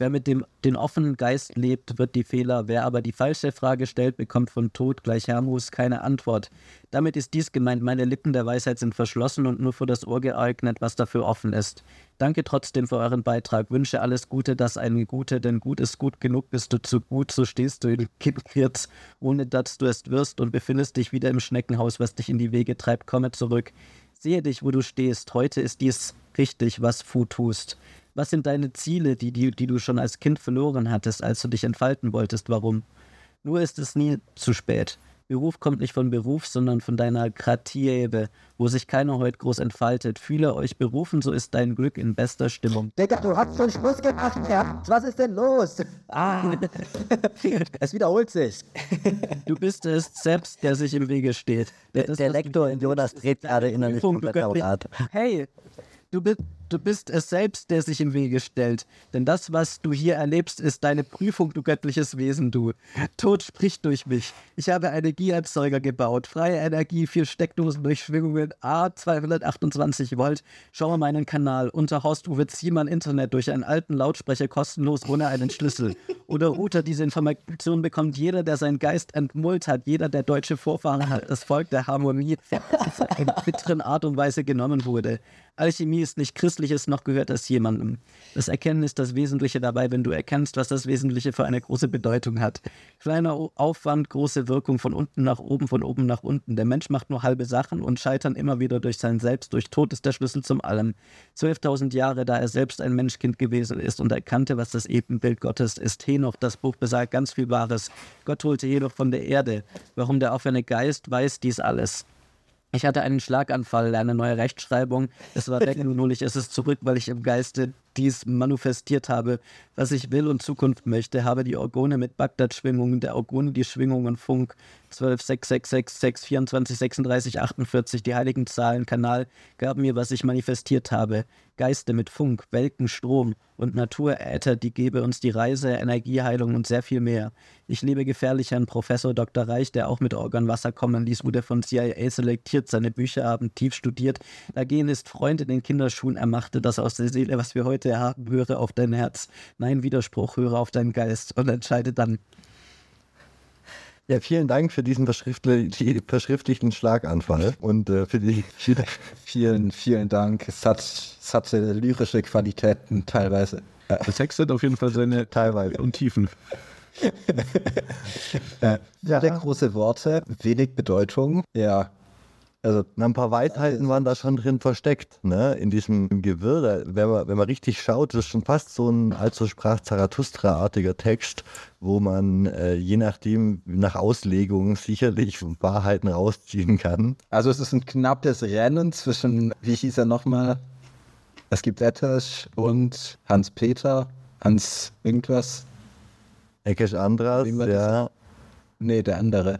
Wer mit dem den offenen Geist lebt, wird die Fehler. Wer aber die falsche Frage stellt, bekommt von Tod gleich Hermus keine Antwort. Damit ist dies gemeint, meine Lippen der Weisheit sind verschlossen und nur für das Ohr geeignet, was dafür offen ist. Danke trotzdem für euren Beitrag. Wünsche alles Gute, das eine Gute, denn gut ist gut genug, bist du zu gut, so stehst du in Kindkirz, ohne dass du es wirst und befindest dich wieder im Schneckenhaus, was dich in die Wege treibt. Komme zurück. Sehe dich, wo du stehst. Heute ist dies richtig, was du tust. Was sind deine Ziele, die, die, die du schon als Kind verloren hattest, als du dich entfalten wolltest? Warum? Nur ist es nie zu spät. Beruf kommt nicht von Beruf, sondern von deiner Kratiebe, wo sich keiner heute groß entfaltet. Fühle euch berufen, so ist dein Glück in bester Stimmung. Digga, du hast schon Schluss gemacht, Herr. Was ist denn los? Ah, Es wiederholt sich. du bist es selbst, der sich im Wege steht. Der, der Lektor in Jonas dreht gerade innerlich komplett. Hey, du bist, du bist es selbst, der sich im Wege stellt. Denn das, was du hier erlebst, ist deine Prüfung, du göttliches Wesen, du. Tod spricht durch mich. Ich habe Energieerzeuger gebaut. Freie Energie, vier Steckdosen durch Schwingungen, A 228 Volt. Schau mal meinen Kanal. Unter Horst Uwe Ziemann Internet durch einen alten Lautsprecher kostenlos ohne einen Schlüssel. Oder Router, diese Information bekommt jeder, der seinen Geist entmullt hat. Jeder, der deutsche Vorfahren hat. Das Volk der Harmonie in bitteren Art und Weise genommen wurde. Alchemie ist nicht christliches, noch gehört das jemandem. Das Erkennen ist das Wesentliche dabei, wenn du erkennst, was das Wesentliche für eine große Bedeutung hat. Kleiner Aufwand, große Wirkung, von unten nach oben, von oben nach unten. Der Mensch macht nur halbe Sachen und scheitern immer wieder durch sein Selbst. Durch Tod ist der Schlüssel zum Allem. 12.000 Jahre, da er selbst ein Menschkind gewesen ist und erkannte, was das Ebenbild Gottes ist. Henoch, das Buch besagt ganz viel Wahres. Gott holte Henoch von der Erde. Warum der offene Geist weiß dies alles. Ich hatte einen Schlaganfall, eine neue Rechtschreibung. Es war weg, nun hole ich es zurück, weil ich im Geiste dies manifestiert habe, was ich will und Zukunft möchte. Habe die Orgone mit Bagdad-Schwingungen, der Orgone die Schwingungen Funk 12, 6, 6, 6, 6, 24, 36, 48, die heiligen Zahlen, Kanal, gaben mir, was ich manifestiert habe. Geiste mit Funk, Welken, Strom und Naturäther, die gebe uns die Reise, Energieheilung und sehr viel mehr. Ich liebe gefährlich Herrn Professor Dr. Reich, der auch mit Organwasser kommen ließ, wurde von CIA selektiert, seine Bücher haben tief studiert. Dagegen ist Freund in den Kinderschuhen, er machte das aus der Seele, was wir heute haben. Höre auf dein Herz. Nein, Widerspruch, höre auf deinen Geist und entscheide dann. Ja, vielen Dank für diesen verschriftli die verschriftlichten Schlaganfall und äh, für die Vielen, vielen Dank. Es, hat, es hatte lyrische Qualitäten teilweise. Der Text hat auf jeden Fall seine teilweise. Untiefen. Äh, Sehr große Worte, wenig Bedeutung. Ja. Also, ein paar Weisheiten waren da schon drin versteckt, ne? In diesem Gewirr. Da, wenn, man, wenn man richtig schaut, das ist schon fast so ein also sprach Zarathustra-artiger Text, wo man äh, je nachdem, nach Auslegung sicherlich Wahrheiten rausziehen kann. also es ist ein knappes Rennen zwischen, wie hieß er nochmal? Es gibt Ettasch und Hans-Peter, Hans irgendwas. Ekesh Andras, ja. Nee, der andere.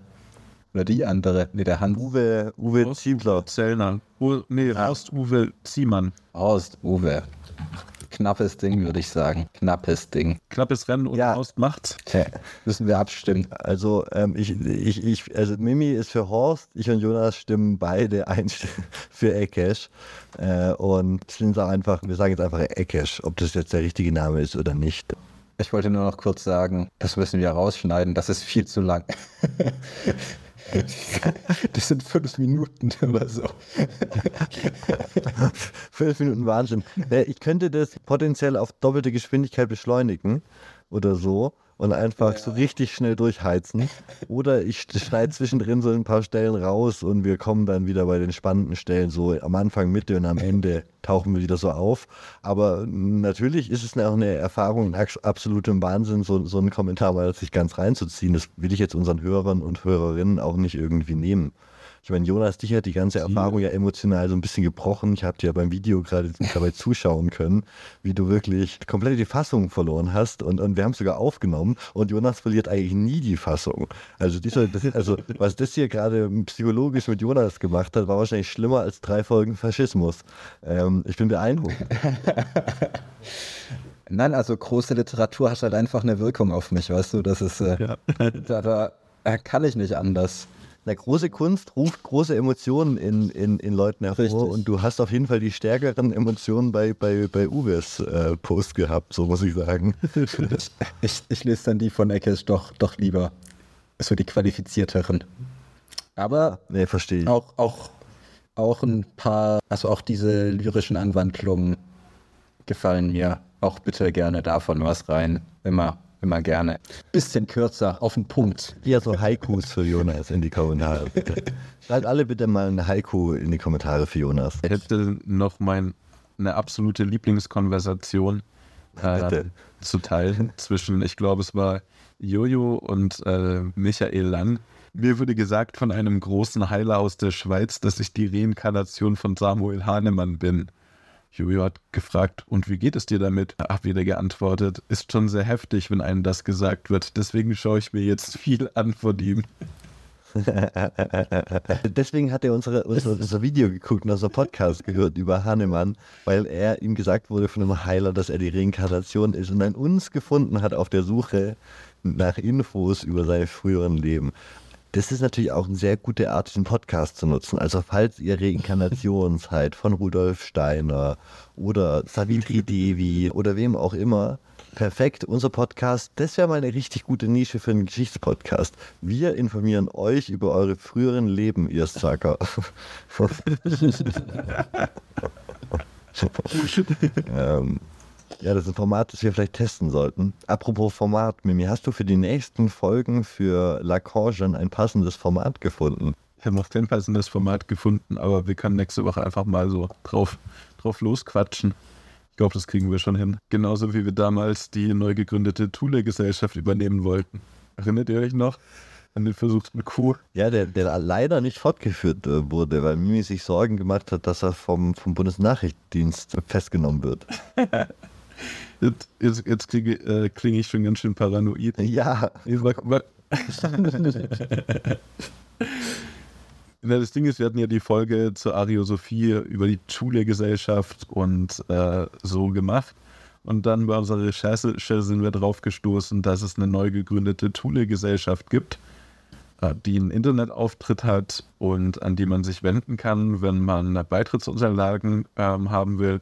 Oder die andere. Nee, der Hans. Uwe, Uwe Ziebler. Zellner. Oh, nee, Horst Uwe Ziemann. Horst Uwe. Knappes Ding, würde ich sagen. Knappes Ding. Knappes Rennen und Ja. Horst macht. Okay. Müssen wir abstimmen. Also, ähm, ich, ich, ich, also Mimi ist für Horst, ich und Jonas stimmen beide ein für Ekesh. Äh, und sind auch einfach, wir sagen jetzt einfach Ekesh, ob das jetzt der richtige Name ist oder nicht. Ich wollte nur noch kurz sagen, das müssen wir rausschneiden, das ist viel zu lang. Das sind fünf Minuten oder so. Fünf Minuten Wahnsinn. Äh, Ich könnte das potenziell auf doppelte Geschwindigkeit beschleunigen oder so und einfach so richtig schnell durchheizen. Oder ich schneide zwischendrin so ein paar Stellen raus und wir kommen dann wieder bei den spannenden Stellen so am Anfang, Mitte und am Ende tauchen wir wieder so auf. Aber natürlich ist es auch eine Erfahrung, ein absolutem Wahnsinn, so, so einen Kommentar mal sich ganz reinzuziehen. Das will ich jetzt unseren Hörern und Hörerinnen auch nicht irgendwie nehmen. Ich meine, Jonas, dich hat die ganze Erfahrung ja emotional so ein bisschen gebrochen. Ich habe dir ja beim Video gerade dabei zuschauen können, wie du wirklich komplett die Fassung verloren hast. Und, und wir haben es sogar aufgenommen. Und Jonas verliert eigentlich nie die Fassung. Also, dieser, das, also was das hier gerade psychologisch mit Jonas gemacht hat, war wahrscheinlich schlimmer als drei Folgen Faschismus. Ähm, ich bin beeindruckt. Nein, also große Literatur hat halt einfach eine Wirkung auf mich, weißt du? Das ist, äh, da, da äh, kann ich nicht anders. Na, große Kunst ruft große Emotionen in, in, in Leuten hervor Richtig. und du hast auf jeden Fall die stärkeren Emotionen bei, bei, bei Uwes äh, Post gehabt, so muss ich sagen. Ich, ich lese dann die von Eckes doch, doch lieber. So die qualifizierteren. Aber Nee, verstehe ich. auch, auch, auch ein paar, also auch diese lyrischen Anwandlungen gefallen mir. Auch bitte gerne davon was rein. Immer immer gerne. Bisschen kürzer, auf den Punkt. Ja, so Haikus für Jonas in die Kommentare. Bitte. Schreibt alle bitte mal ein Haiku in die Kommentare für Jonas. Ich hätte noch mein, eine absolute Lieblingskonversation äh, zu teilen zwischen, ich glaube, es war Jojo und äh, Michael Lang. Mir wurde gesagt von einem großen Heiler aus der Schweiz, dass ich die Reinkarnation von Samuel Hahnemann bin. Jojo hat gefragt, und wie geht es dir damit? Hab wieder geantwortet, ist schon sehr heftig, wenn einem das gesagt wird. Deswegen schaue ich mir jetzt viel an von ihm. Deswegen hat er unsere, unser, unser Video geguckt und unser Podcast gehört über Hannemann, weil er ihm gesagt wurde von einem Heiler, dass er die Reinkarnation ist und dann uns gefunden hat auf der Suche nach Infos über seine früheren Leben. Das ist natürlich auch eine sehr gute Art, diesen Podcast zu nutzen. Also falls ihr Reinkarnation seid von Rudolf Steiner oder Savitri Devi oder wem auch immer, perfekt, unser Podcast, das wäre mal eine richtig gute Nische für einen Geschichtspodcast. Wir informieren euch über eure früheren Leben, ihr Sucker. ähm, ja, das ist ein Format, das wir vielleicht testen sollten. Apropos Format, Mimi, hast du für die nächsten Folgen für Lacangen ein passendes Format gefunden? Ich habe noch kein passendes Format gefunden, aber wir können nächste Woche einfach mal so drauf, drauf losquatschen. Ich glaube, das kriegen wir schon hin. Genauso wie wir damals die neu gegründete Thule-Gesellschaft übernehmen wollten. Erinnert ihr euch noch an den versuchten Coup? Ja, der, der leider nicht fortgeführt äh, wurde, weil Mimi sich Sorgen gemacht hat, dass er vom, vom Bundesnachrichtendienst festgenommen wird. Jetzt, jetzt, jetzt klinge, äh, klinge ich schon ganz schön paranoid. Ja, Na, das Ding ist, wir hatten ja die Folge zur Ariosophie über die Schule-Gesellschaft und äh, so gemacht. Und dann bei unserer Recherche sind wir drauf gestoßen, dass es eine neu gegründete Thule-Gesellschaft gibt, äh, die einen Internetauftritt hat und an die man sich wenden kann, wenn man Beitrittsunterlagen ähm, haben will.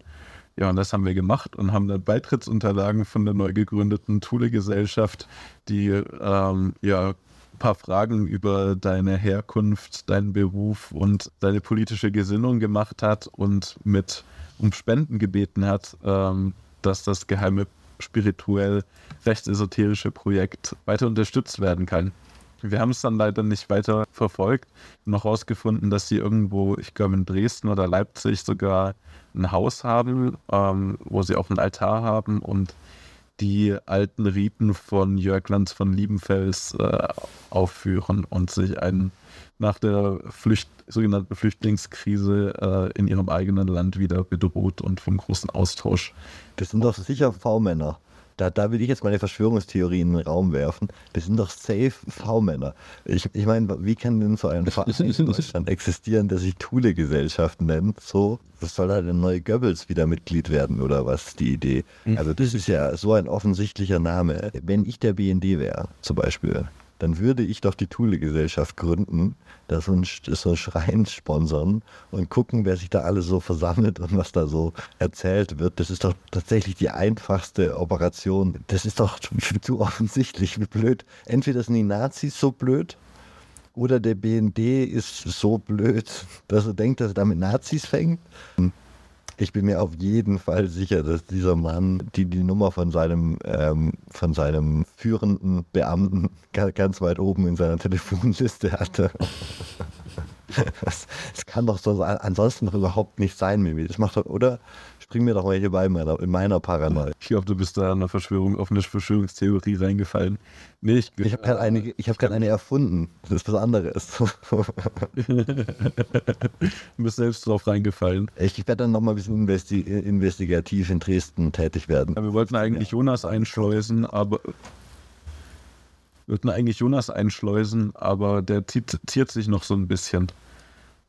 Ja, und das haben wir gemacht und haben dann Beitrittsunterlagen von der neu gegründeten Thule-Gesellschaft, die ähm, ja ein paar Fragen über deine Herkunft, deinen Beruf und deine politische Gesinnung gemacht hat und mit um Spenden gebeten hat, ähm, dass das geheime spirituell rechtsesoterische Projekt weiter unterstützt werden kann. Wir haben es dann leider nicht weiter verfolgt, noch rausgefunden, dass sie irgendwo, ich glaube in Dresden oder Leipzig sogar ein Haus haben, ähm, wo sie auch einen Altar haben und die alten Riten von Jörg Lanz von Liebenfels äh, aufführen und sich einen nach der Flücht, sogenannten Flüchtlingskrise äh, in ihrem eigenen Land wieder bedroht und vom großen Austausch. das sind doch sicher V-Männer. Da, da will ich jetzt meine Verschwörungstheorie in den Raum werfen. Das sind doch safe V-Männer. Ich, ich meine, wie kann denn so ein Verein in Deutschland existieren, der sich Thule-Gesellschaft nennt? So, was soll da denn neue Goebbels wieder Mitglied werden oder was die Idee? Also das ist ja so ein offensichtlicher Name. Wenn ich der BND wäre, zum Beispiel, dann würde ich doch die Thule-Gesellschaft gründen, da so so ein Schrein sponsern und gucken, wer sich da alle so versammelt und was da so erzählt wird. Das ist doch tatsächlich die einfachste Operation. Das ist doch zu offensichtlich, wie blöd. Entweder sind die Nazis so blöd oder der BND ist so blöd, dass er denkt, dass er damit Nazis fängt. Ich bin mir auf jeden Fall sicher, dass dieser Mann die, die Nummer von seinem, ähm, von seinem führenden Beamten ga- ganz weit oben in seiner Telefonliste hatte. Das, das kann doch so ansonsten doch überhaupt nicht sein, Mimi. Das macht doch, oder? Spring mir doch mal hier bei in meiner, in meiner Paranoia. Ich glaube, du bist da in eine Verschwörung, auf eine Verschwörungstheorie reingefallen. Nee, ich, Ich habe gerade eine, ich hab eine erfunden. Das ist was anderes. du bist selbst drauf reingefallen. Ich werde dann nochmal ein bisschen investi investigativ in Dresden tätig werden. Ja, wir wollten eigentlich Jonas einschleusen, aber wir wollten eigentlich Jonas einschleusen, aber der zieht, ziert sich noch so ein bisschen.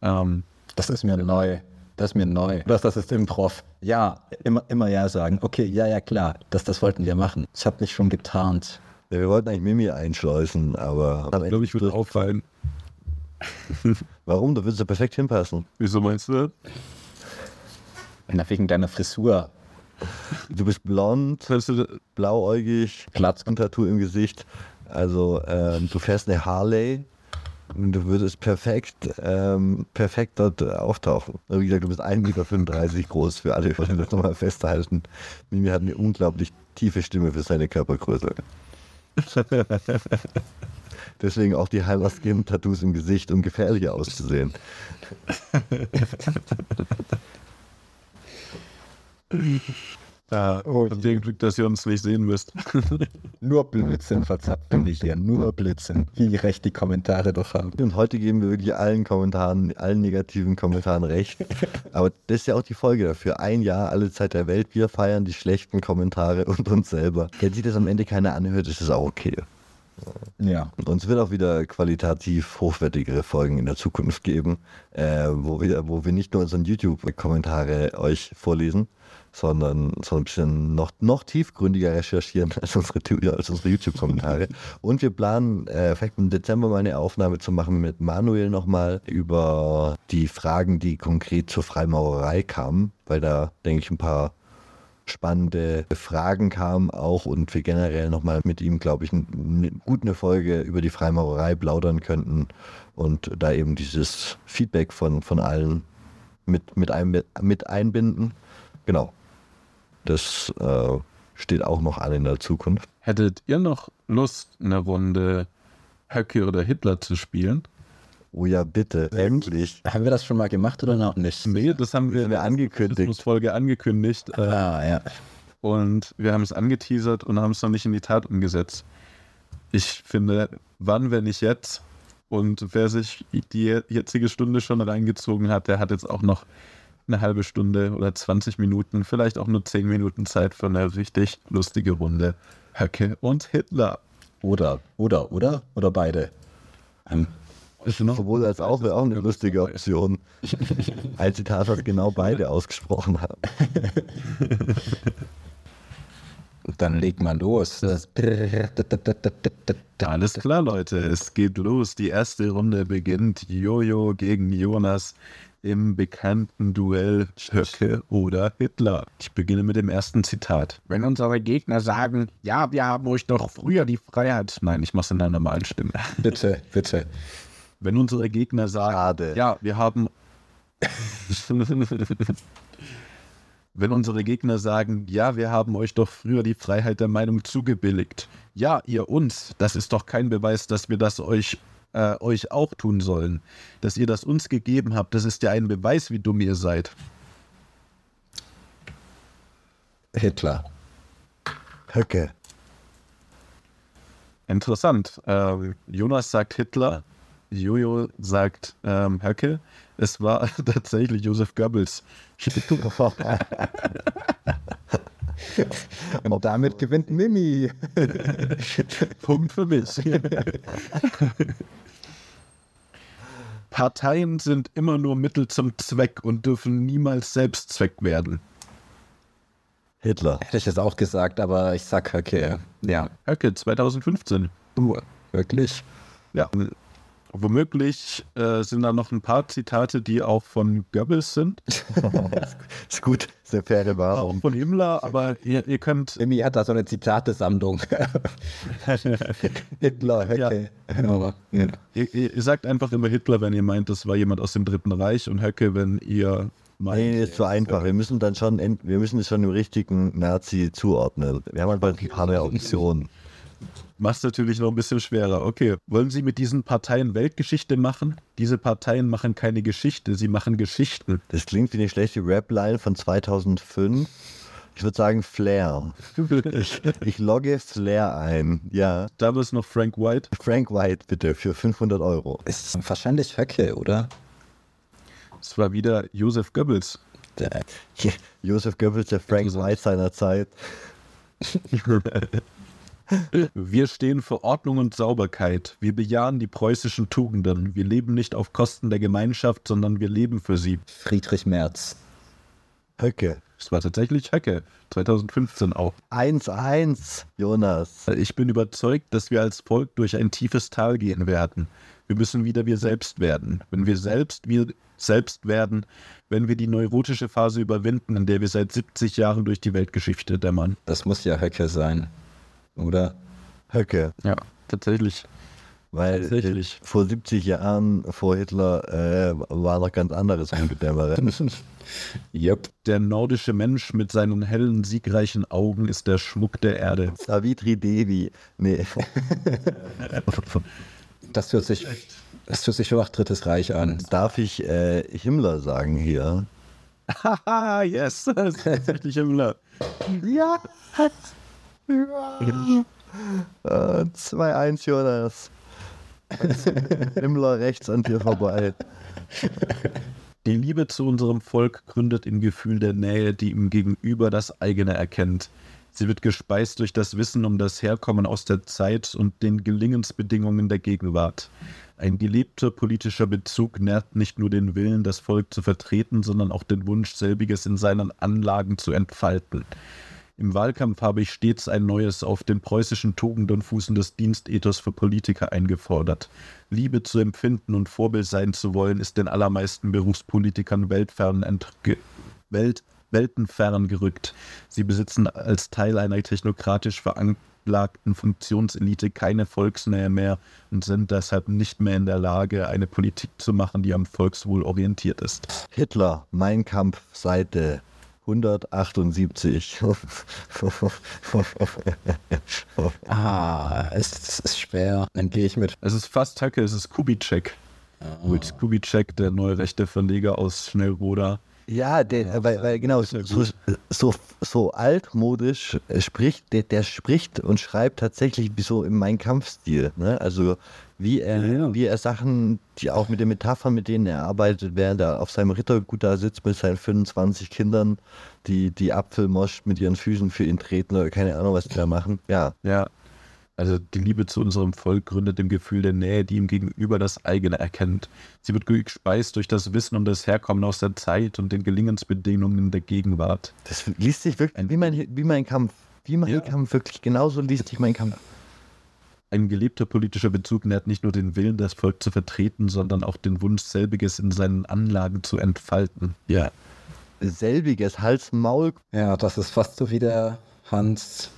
Ähm, Das ist mir neu. Das ist mir neu. Das, das ist Improv. Ja, immer, immer ja sagen. Okay, ja, ja, klar. Das, das wollten wir machen. Ich habe mich schon getarnt. Ja, wir wollten eigentlich Mimi einschleusen, aber ich glaube, ich würde auffallen. Warum? Du würdest ja perfekt hinpassen. Wieso meinst du? Na, wegen deiner Frisur. Du bist blond, du, blauäugig, Platz. ein Tattoo im Gesicht. Also ähm, du fährst eine Harley du würdest perfekt, ähm, perfekt dort äh, auftauchen. Wie gesagt, du bist 1,35 Meter groß für alle, die das nochmal festhalten. Mimi hat eine unglaublich tiefe Stimme für seine Körpergröße. Deswegen auch die Heilerskin-Tattoos im Gesicht, um gefährlicher auszusehen. Ja, Oh ihr Glück, dass ihr uns nicht sehen müsst. Nur Blödsinn verzapfen wir hier, nur Blödsinn. Wie recht die Kommentare doch haben. Und heute geben wir wirklich allen Kommentaren, allen negativen Kommentaren recht. Aber das ist ja auch die Folge dafür. Ein Jahr, alle Zeit der Welt. Wir feiern die schlechten Kommentare und uns selber. Wenn sich das am Ende keiner anhört, ist das auch okay. Ja. Und es wird auch wieder qualitativ hochwertigere Folgen in der Zukunft geben, äh, wo, wir, wo wir nicht nur unsere YouTube-Kommentare euch vorlesen, sondern so ein bisschen noch, noch tiefgründiger recherchieren als unsere, als unsere YouTube-Kommentare. Und wir planen, äh, vielleicht im Dezember mal eine Aufnahme zu machen mit Manuel nochmal über die Fragen, die konkret zur Freimaurerei kamen, weil da, denke ich, ein paar spannende Fragen kamen auch und wir generell nochmal mit ihm, glaube ich, eine Folge über die Freimaurerei plaudern könnten und da eben dieses Feedback von, von allen mit, mit, ein, mit einbinden. Genau. Das äh, steht auch noch an in der Zukunft. Hättet ihr noch Lust, eine Runde Höcke oder Hitler zu spielen? Oh ja, bitte, endlich. Haben wir das schon mal gemacht oder noch nicht? Nee, das haben wir in der angekündigt. Folge angekündigt. Äh, Ah, ja. und wir haben es angeteasert und haben es noch nicht in die Tat umgesetzt. Ich finde, wann, wenn nicht jetzt? Und wer sich die jetzige Stunde schon reingezogen hat, der hat jetzt auch noch eine halbe Stunde oder 20 Minuten, vielleicht auch nur 10 Minuten Zeit für eine richtig lustige Runde Höcke und Hitler. Oder, oder, oder? Oder beide? Ähm, Sowohl als auch wäre auch eine lustige Option. Ein Zitat, was genau beide ausgesprochen haben. dann legt man los. Das Alles klar, Leute, es geht los. Die erste Runde beginnt. Jojo gegen Jonas im bekannten Duell Höcke oder Hitler. Ich beginne mit dem ersten Zitat. Wenn unsere Gegner sagen, ja, wir haben euch doch früher die Freiheit. Nein, ich mache es in einer normalen Stimme. Bitte, bitte. Wenn unsere Gegner sagen, Schade. ja, wir haben. Wenn unsere Gegner sagen, ja, wir haben euch doch früher die Freiheit der Meinung zugebilligt. Ja, ihr uns, das ist doch kein Beweis, dass wir das euch, äh, euch auch tun sollen. Dass ihr das uns gegeben habt, das ist ja ein Beweis, wie dumm ihr seid. Hitler. Höcke. Interessant. Ähm, Jonas sagt Hitler, Jojo sagt ähm, Höcke. Es war tatsächlich Josef Goebbels. Und damit gewinnt Mimi. Punkt für mich. Parteien sind immer nur Mittel zum Zweck und dürfen niemals Selbstzweck werden. Hitler. Hätte ich jetzt auch gesagt, aber ich sag okay. Ja. Höcke 2015. Uh, wirklich? Ja. Womöglich äh, sind da noch ein paar Zitate, die auch von Goebbels sind, Ist gut, eine faire auch Wahrung. von Himmler, aber ihr, ihr könnt Mimi hat da so eine Zitatesammlung. Hitler, okay. Aber, ja. Ihr, ihr sagt einfach immer Hitler, wenn ihr meint, das war jemand aus dem Dritten Reich und Höcke, wenn ihr meint. Nee, ist zu einfach. Wir müssen dann schon, wir müssen es schon dem richtigen Nazi zuordnen. Wir haben einfach ein paar mehr Optionen. Macht es natürlich noch ein bisschen schwerer. Okay, wollen Sie mit diesen Parteien Weltgeschichte machen? Diese Parteien machen keine Geschichte, sie machen Geschichten. Das klingt wie eine schlechte Rap-Line von 2005. Ich würde sagen Flair. Ich, ich logge Flair ein. Ja. Damals noch Frank White. Frank White bitte für 500 Euro. Ist wahrscheinlich Höcke, oder? Es war wieder Josef Goebbels. Der, Joseph Goebbels, der Frank White seiner Zeit. Wir stehen für Ordnung und Sauberkeit. Wir bejahen die preußischen Tugenden. Wir leben nicht auf Kosten der Gemeinschaft, sondern wir leben für sie. Friedrich Merz. Höcke. Es war tatsächlich Höcke. 2015 auch. 1-1, Jonas. Ich bin überzeugt, dass wir als Volk durch ein tiefes Tal gehen werden. Wir müssen wieder wir selbst werden. Wenn wir selbst wir selbst werden, wenn wir die neurotische Phase überwinden, in der wir seit 70 Jahren durch die Weltgeschichte dämmern. Das muss ja Höcke sein. Oder? Höcke. Ja, tatsächlich. Weil Tatsächlich. vor 70 Jahren, vor Hitler, äh, war noch ganz anderes im Gedämmere. Yep. Der nordische Mensch mit seinen hellen, siegreichen Augen ist der Schmuck der Erde. Savitri Devi. Nee. Das hört sich, das hört sich nach Drittes Reich an. Darf ich äh, Himmler sagen hier? Haha, yes, das ist tatsächlich Himmler. Ja. Äh, 2-1 Jonas. Himmler rechts an dir vorbei. Die Liebe zu unserem Volk gründet im Gefühl der Nähe, die ihm gegenüber das eigene erkennt. Sie wird gespeist durch das Wissen um das Herkommen aus der Zeit und den Gelingensbedingungen der Gegenwart. Ein gelebter politischer Bezug nährt nicht nur den Willen, das Volk zu vertreten, sondern auch den Wunsch, selbiges in seinen Anlagen zu entfalten. Im Wahlkampf habe ich stets ein neues, auf den preußischen Tugenden fußendes Dienstethos für Politiker eingefordert. Liebe zu empfinden und Vorbild sein zu wollen, ist den allermeisten Berufspolitikern weltfern Welt weltenfern gerückt. Sie besitzen als Teil einer technokratisch veranlagten Funktionselite keine Volksnähe mehr und sind deshalb nicht mehr in der Lage, eine Politik zu machen, die am Volkswohl orientiert ist. Hitler, Mein Kampf, Seite 178. Ah, es, ist schwer. Dann gehe ich mit. Es ist fast Hacke, es ist Kubitschek. Gut, Kubitschek, der neue rechte Verleger aus Schnellroda. Ja, der, weil, weil genau, so, so, so altmodisch äh, spricht, der, der spricht und schreibt tatsächlich wie so im Mein Kampfstil. Ne? Also wie er, Ja, wie er Sachen, die auch mit den Metaphern, mit denen er arbeitet, während er auf seinem Rittergut da sitzt mit seinen 25 Kindern, die die Apfelmosch mit ihren Füßen für ihn treten oder keine Ahnung, was die da machen. Ja, Ja, also die Liebe zu unserem Volk gründet im Gefühl der Nähe, die ihm gegenüber das eigene erkennt. Sie wird gespeist durch das Wissen um das Herkommen aus der Zeit und den Gelingensbedingungen der Gegenwart. das liest sich wirklich wie mein, wie mein Kampf. Wie mein Ja. Kampf, wirklich. Genauso liest sich mein Kampf. Ein gelebter politischer Bezug nährt nicht nur den Willen, das Volk zu vertreten, sondern auch den Wunsch, selbiges in seinen Anlagen zu entfalten. Ja. Selbiges Hals-Maul. Ja, das ist fast so wie der Hans.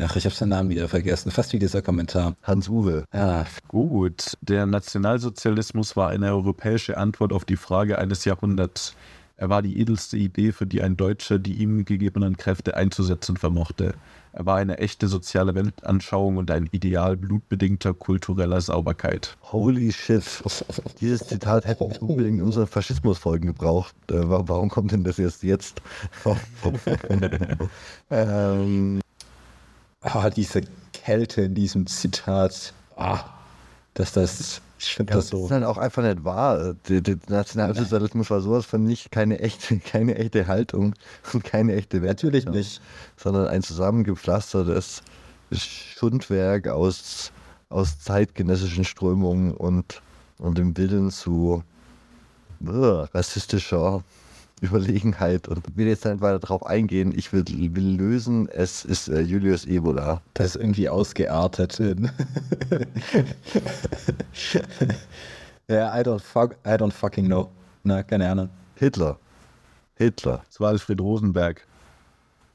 Ach, ich habe seinen Namen wieder vergessen. Fast wie dieser Kommentar. Hans-Uwe. Ja, Gut, der Nationalsozialismus war eine europäische Antwort auf die Frage eines Jahrhunderts. Er war die edelste Idee, für die ein Deutscher die ihm gegebenen Kräfte einzusetzen vermochte. Er war eine echte soziale Weltanschauung und ein Ideal blutbedingter kultureller Sauberkeit. Holy shit. Dieses Zitat hätten wir unbedingt in unseren Faschismusfolgen gebraucht. Äh, wa- warum kommt denn das erst jetzt? ähm, ah, diese Kälte in diesem Zitat. Ah, dass das, ich finde das das so. ist halt auch einfach nicht wahr. Der, der Nationalsozialismus war sowas von nicht keine echte, keine echte Haltung und keine echte Wert. Natürlich nicht. Sondern ein zusammengepflastertes Schundwerk aus, aus zeitgenössischen Strömungen und, und dem Willen zu äh, rassistischer Überlegenheit und will jetzt nicht weiter darauf eingehen. Ich will, will lösen, es ist äh, Julius Ebola. Das ist irgendwie ausgeartet ja, I don't, fuck, I don't fucking know. Na, keine Ahnung. Hitler. Hitler. Das war Alfred Rosenberg.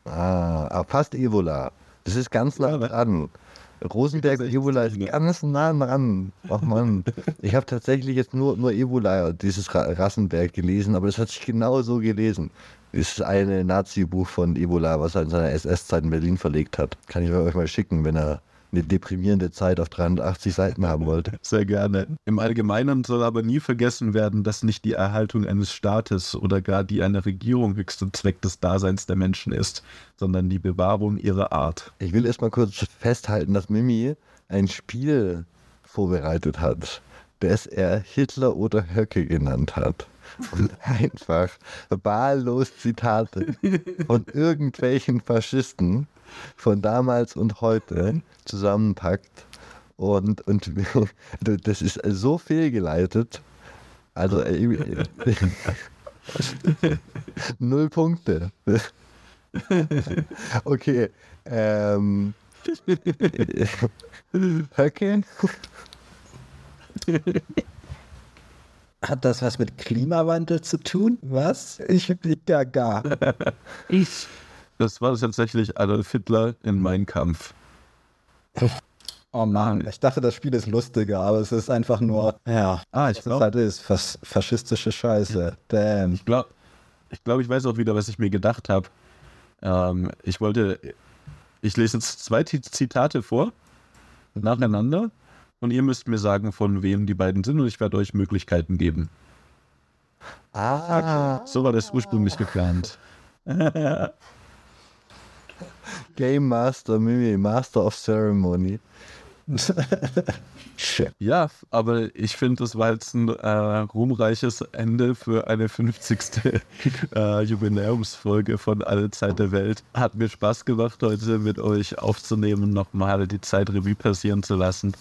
Ah, aber fast Ebola. Das ist ganz nah Ja, ne? dran. Rosenberg und Ebola ist ganz nah dran. Ach Mann. Ich habe tatsächlich jetzt nur, nur Ebola, dieses Ra Rassenberg gelesen, aber das hat sich genau so gelesen. Ist ein Nazi-Buch von Ebola, was er in seiner SS-Zeit in Berlin verlegt hat. Kann ich euch mal schicken, wenn er eine deprimierende Zeit auf 380 Seiten haben wollte. Sehr gerne. Im Allgemeinen soll aber nie vergessen werden, dass nicht die Erhaltung eines Staates oder gar die einer Regierung höchster Zweck des Daseins der Menschen ist, sondern die Bewahrung ihrer Art. Ich will erstmal kurz festhalten, dass Mimi ein Spiel vorbereitet hat, das er Hitler oder Höcke genannt hat. Und einfach wahllos Zitate von irgendwelchen Faschisten von damals und heute zusammenpackt. Und, und das ist so fehlgeleitet. Also äh, null Punkte. Okay. Ähm, Höcke? Hat das was mit Klimawandel zu tun? Was? Ich bin ja gar. Das war tatsächlich Adolf Hitler in Mein Kampf. Oh Mann, ich dachte, das Spiel ist lustiger, aber es ist einfach nur, ja, Ah, ich das glaube, halt ist fas faschistische Scheiße. Damn. ich glaube, ich, glaub, ich weiß auch wieder, was ich mir gedacht habe. Ähm, ich wollte, ich lese jetzt zwei Zitate vor, nacheinander, und ihr müsst mir sagen, von wem die beiden sind, und ich werde euch Möglichkeiten geben. Ah, So war das ursprünglich geplant. Game Master, Mimi, Master of Ceremony. Shit. Ja, aber ich finde, das war jetzt ein äh, ruhmreiches Ende für eine 50. äh, Jubiläumsfolge von Alle Zeit der Welt. Hat mir Spaß gemacht, heute mit euch aufzunehmen, nochmal die Zeit Revue passieren zu lassen.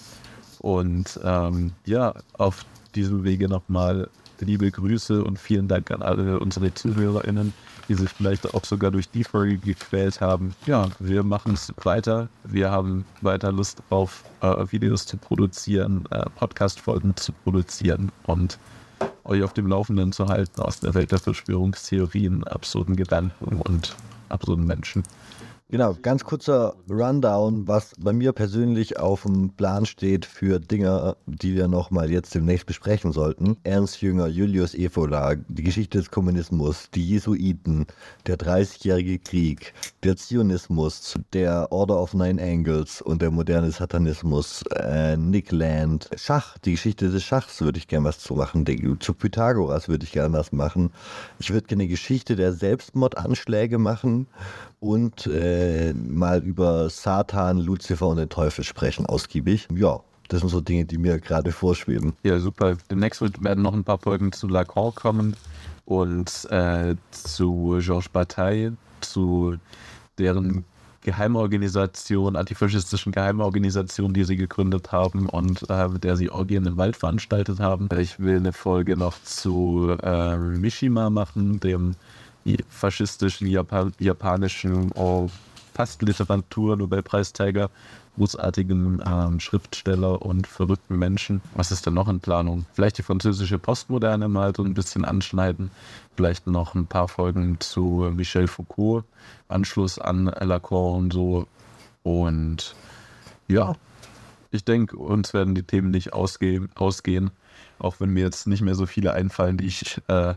Und ähm, ja, auf diesem Wege nochmal liebe Grüße und vielen Dank an alle unsere ZuhörerInnen, die sich vielleicht auch sogar durch die Folge gequält haben. Ja, wir machen es weiter. Wir haben weiter Lust drauf, äh, Videos zu produzieren, äh, Podcast-Folgen zu produzieren und euch auf dem Laufenden zu halten aus der Welt der Verschwörungstheorien, absurden Gedanken und absurden Menschen. Genau, ganz kurzer Rundown, was bei mir persönlich auf dem Plan steht für Dinge, die wir nochmal jetzt demnächst besprechen sollten. Ernst Jünger, Julius Evola, die Geschichte des Kommunismus, die Jesuiten, der 30-jährige Krieg, der Zionismus, der Order of Nine Angles und der moderne Satanismus, äh, Nick Land, Schach, die Geschichte des Schachs würde ich gerne was zu machen. Zu Pythagoras würde ich gerne was machen. Ich würde gerne Geschichte der Selbstmordanschläge machen und äh, mal über Satan, Luzifer und den Teufel sprechen, ausgiebig. Ja, das sind so Dinge, die mir gerade vorschweben. Ja, super. Demnächst werden noch ein paar Folgen zu Lacan kommen und äh, zu Georges Bataille, zu deren Geheimorganisation, antifaschistischen Geheimorganisation, die sie gegründet haben und äh, mit der sie Orgien im Wald veranstaltet haben. Ich will eine Folge noch zu äh, Mishima machen, dem faschistischen Japan japanischen oh, fast Literatur-Nobelpreisträger, großartigen ähm, Schriftsteller und verrückten Menschen. Was ist denn noch in Planung? Vielleicht die französische Postmoderne mal so ein bisschen anschneiden. Vielleicht noch ein paar Folgen zu Michel Foucault, Anschluss an Lacan und so. Und ja, ich denke, uns werden die Themen nicht ausgehen, ausgehen, auch wenn mir jetzt nicht mehr so viele einfallen, die ich äh,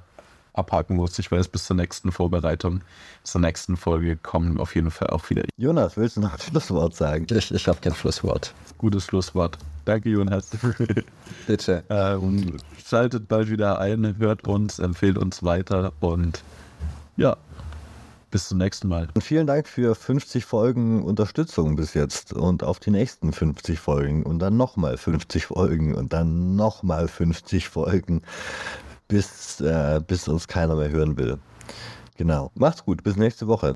abhaken muss. Ich weiß, bis zur nächsten Vorbereitung, zur nächsten Folge kommen auf jeden Fall auch wieder Jonas, willst du noch ein Schlusswort sagen? Ich, ich habe kein Schlusswort. gutes Schlusswort. Danke, Jonas. Bitte. äh, und schaltet bald wieder ein, hört uns, empfehlt uns weiter und ja, bis zum nächsten Mal. Und vielen Dank für 50 Folgen Unterstützung bis jetzt und auf die nächsten 50 Folgen und dann nochmal 50 Folgen und dann nochmal 50 Folgen, bis, äh, bis uns keiner mehr hören will. Genau. Macht's gut, bis nächste Woche.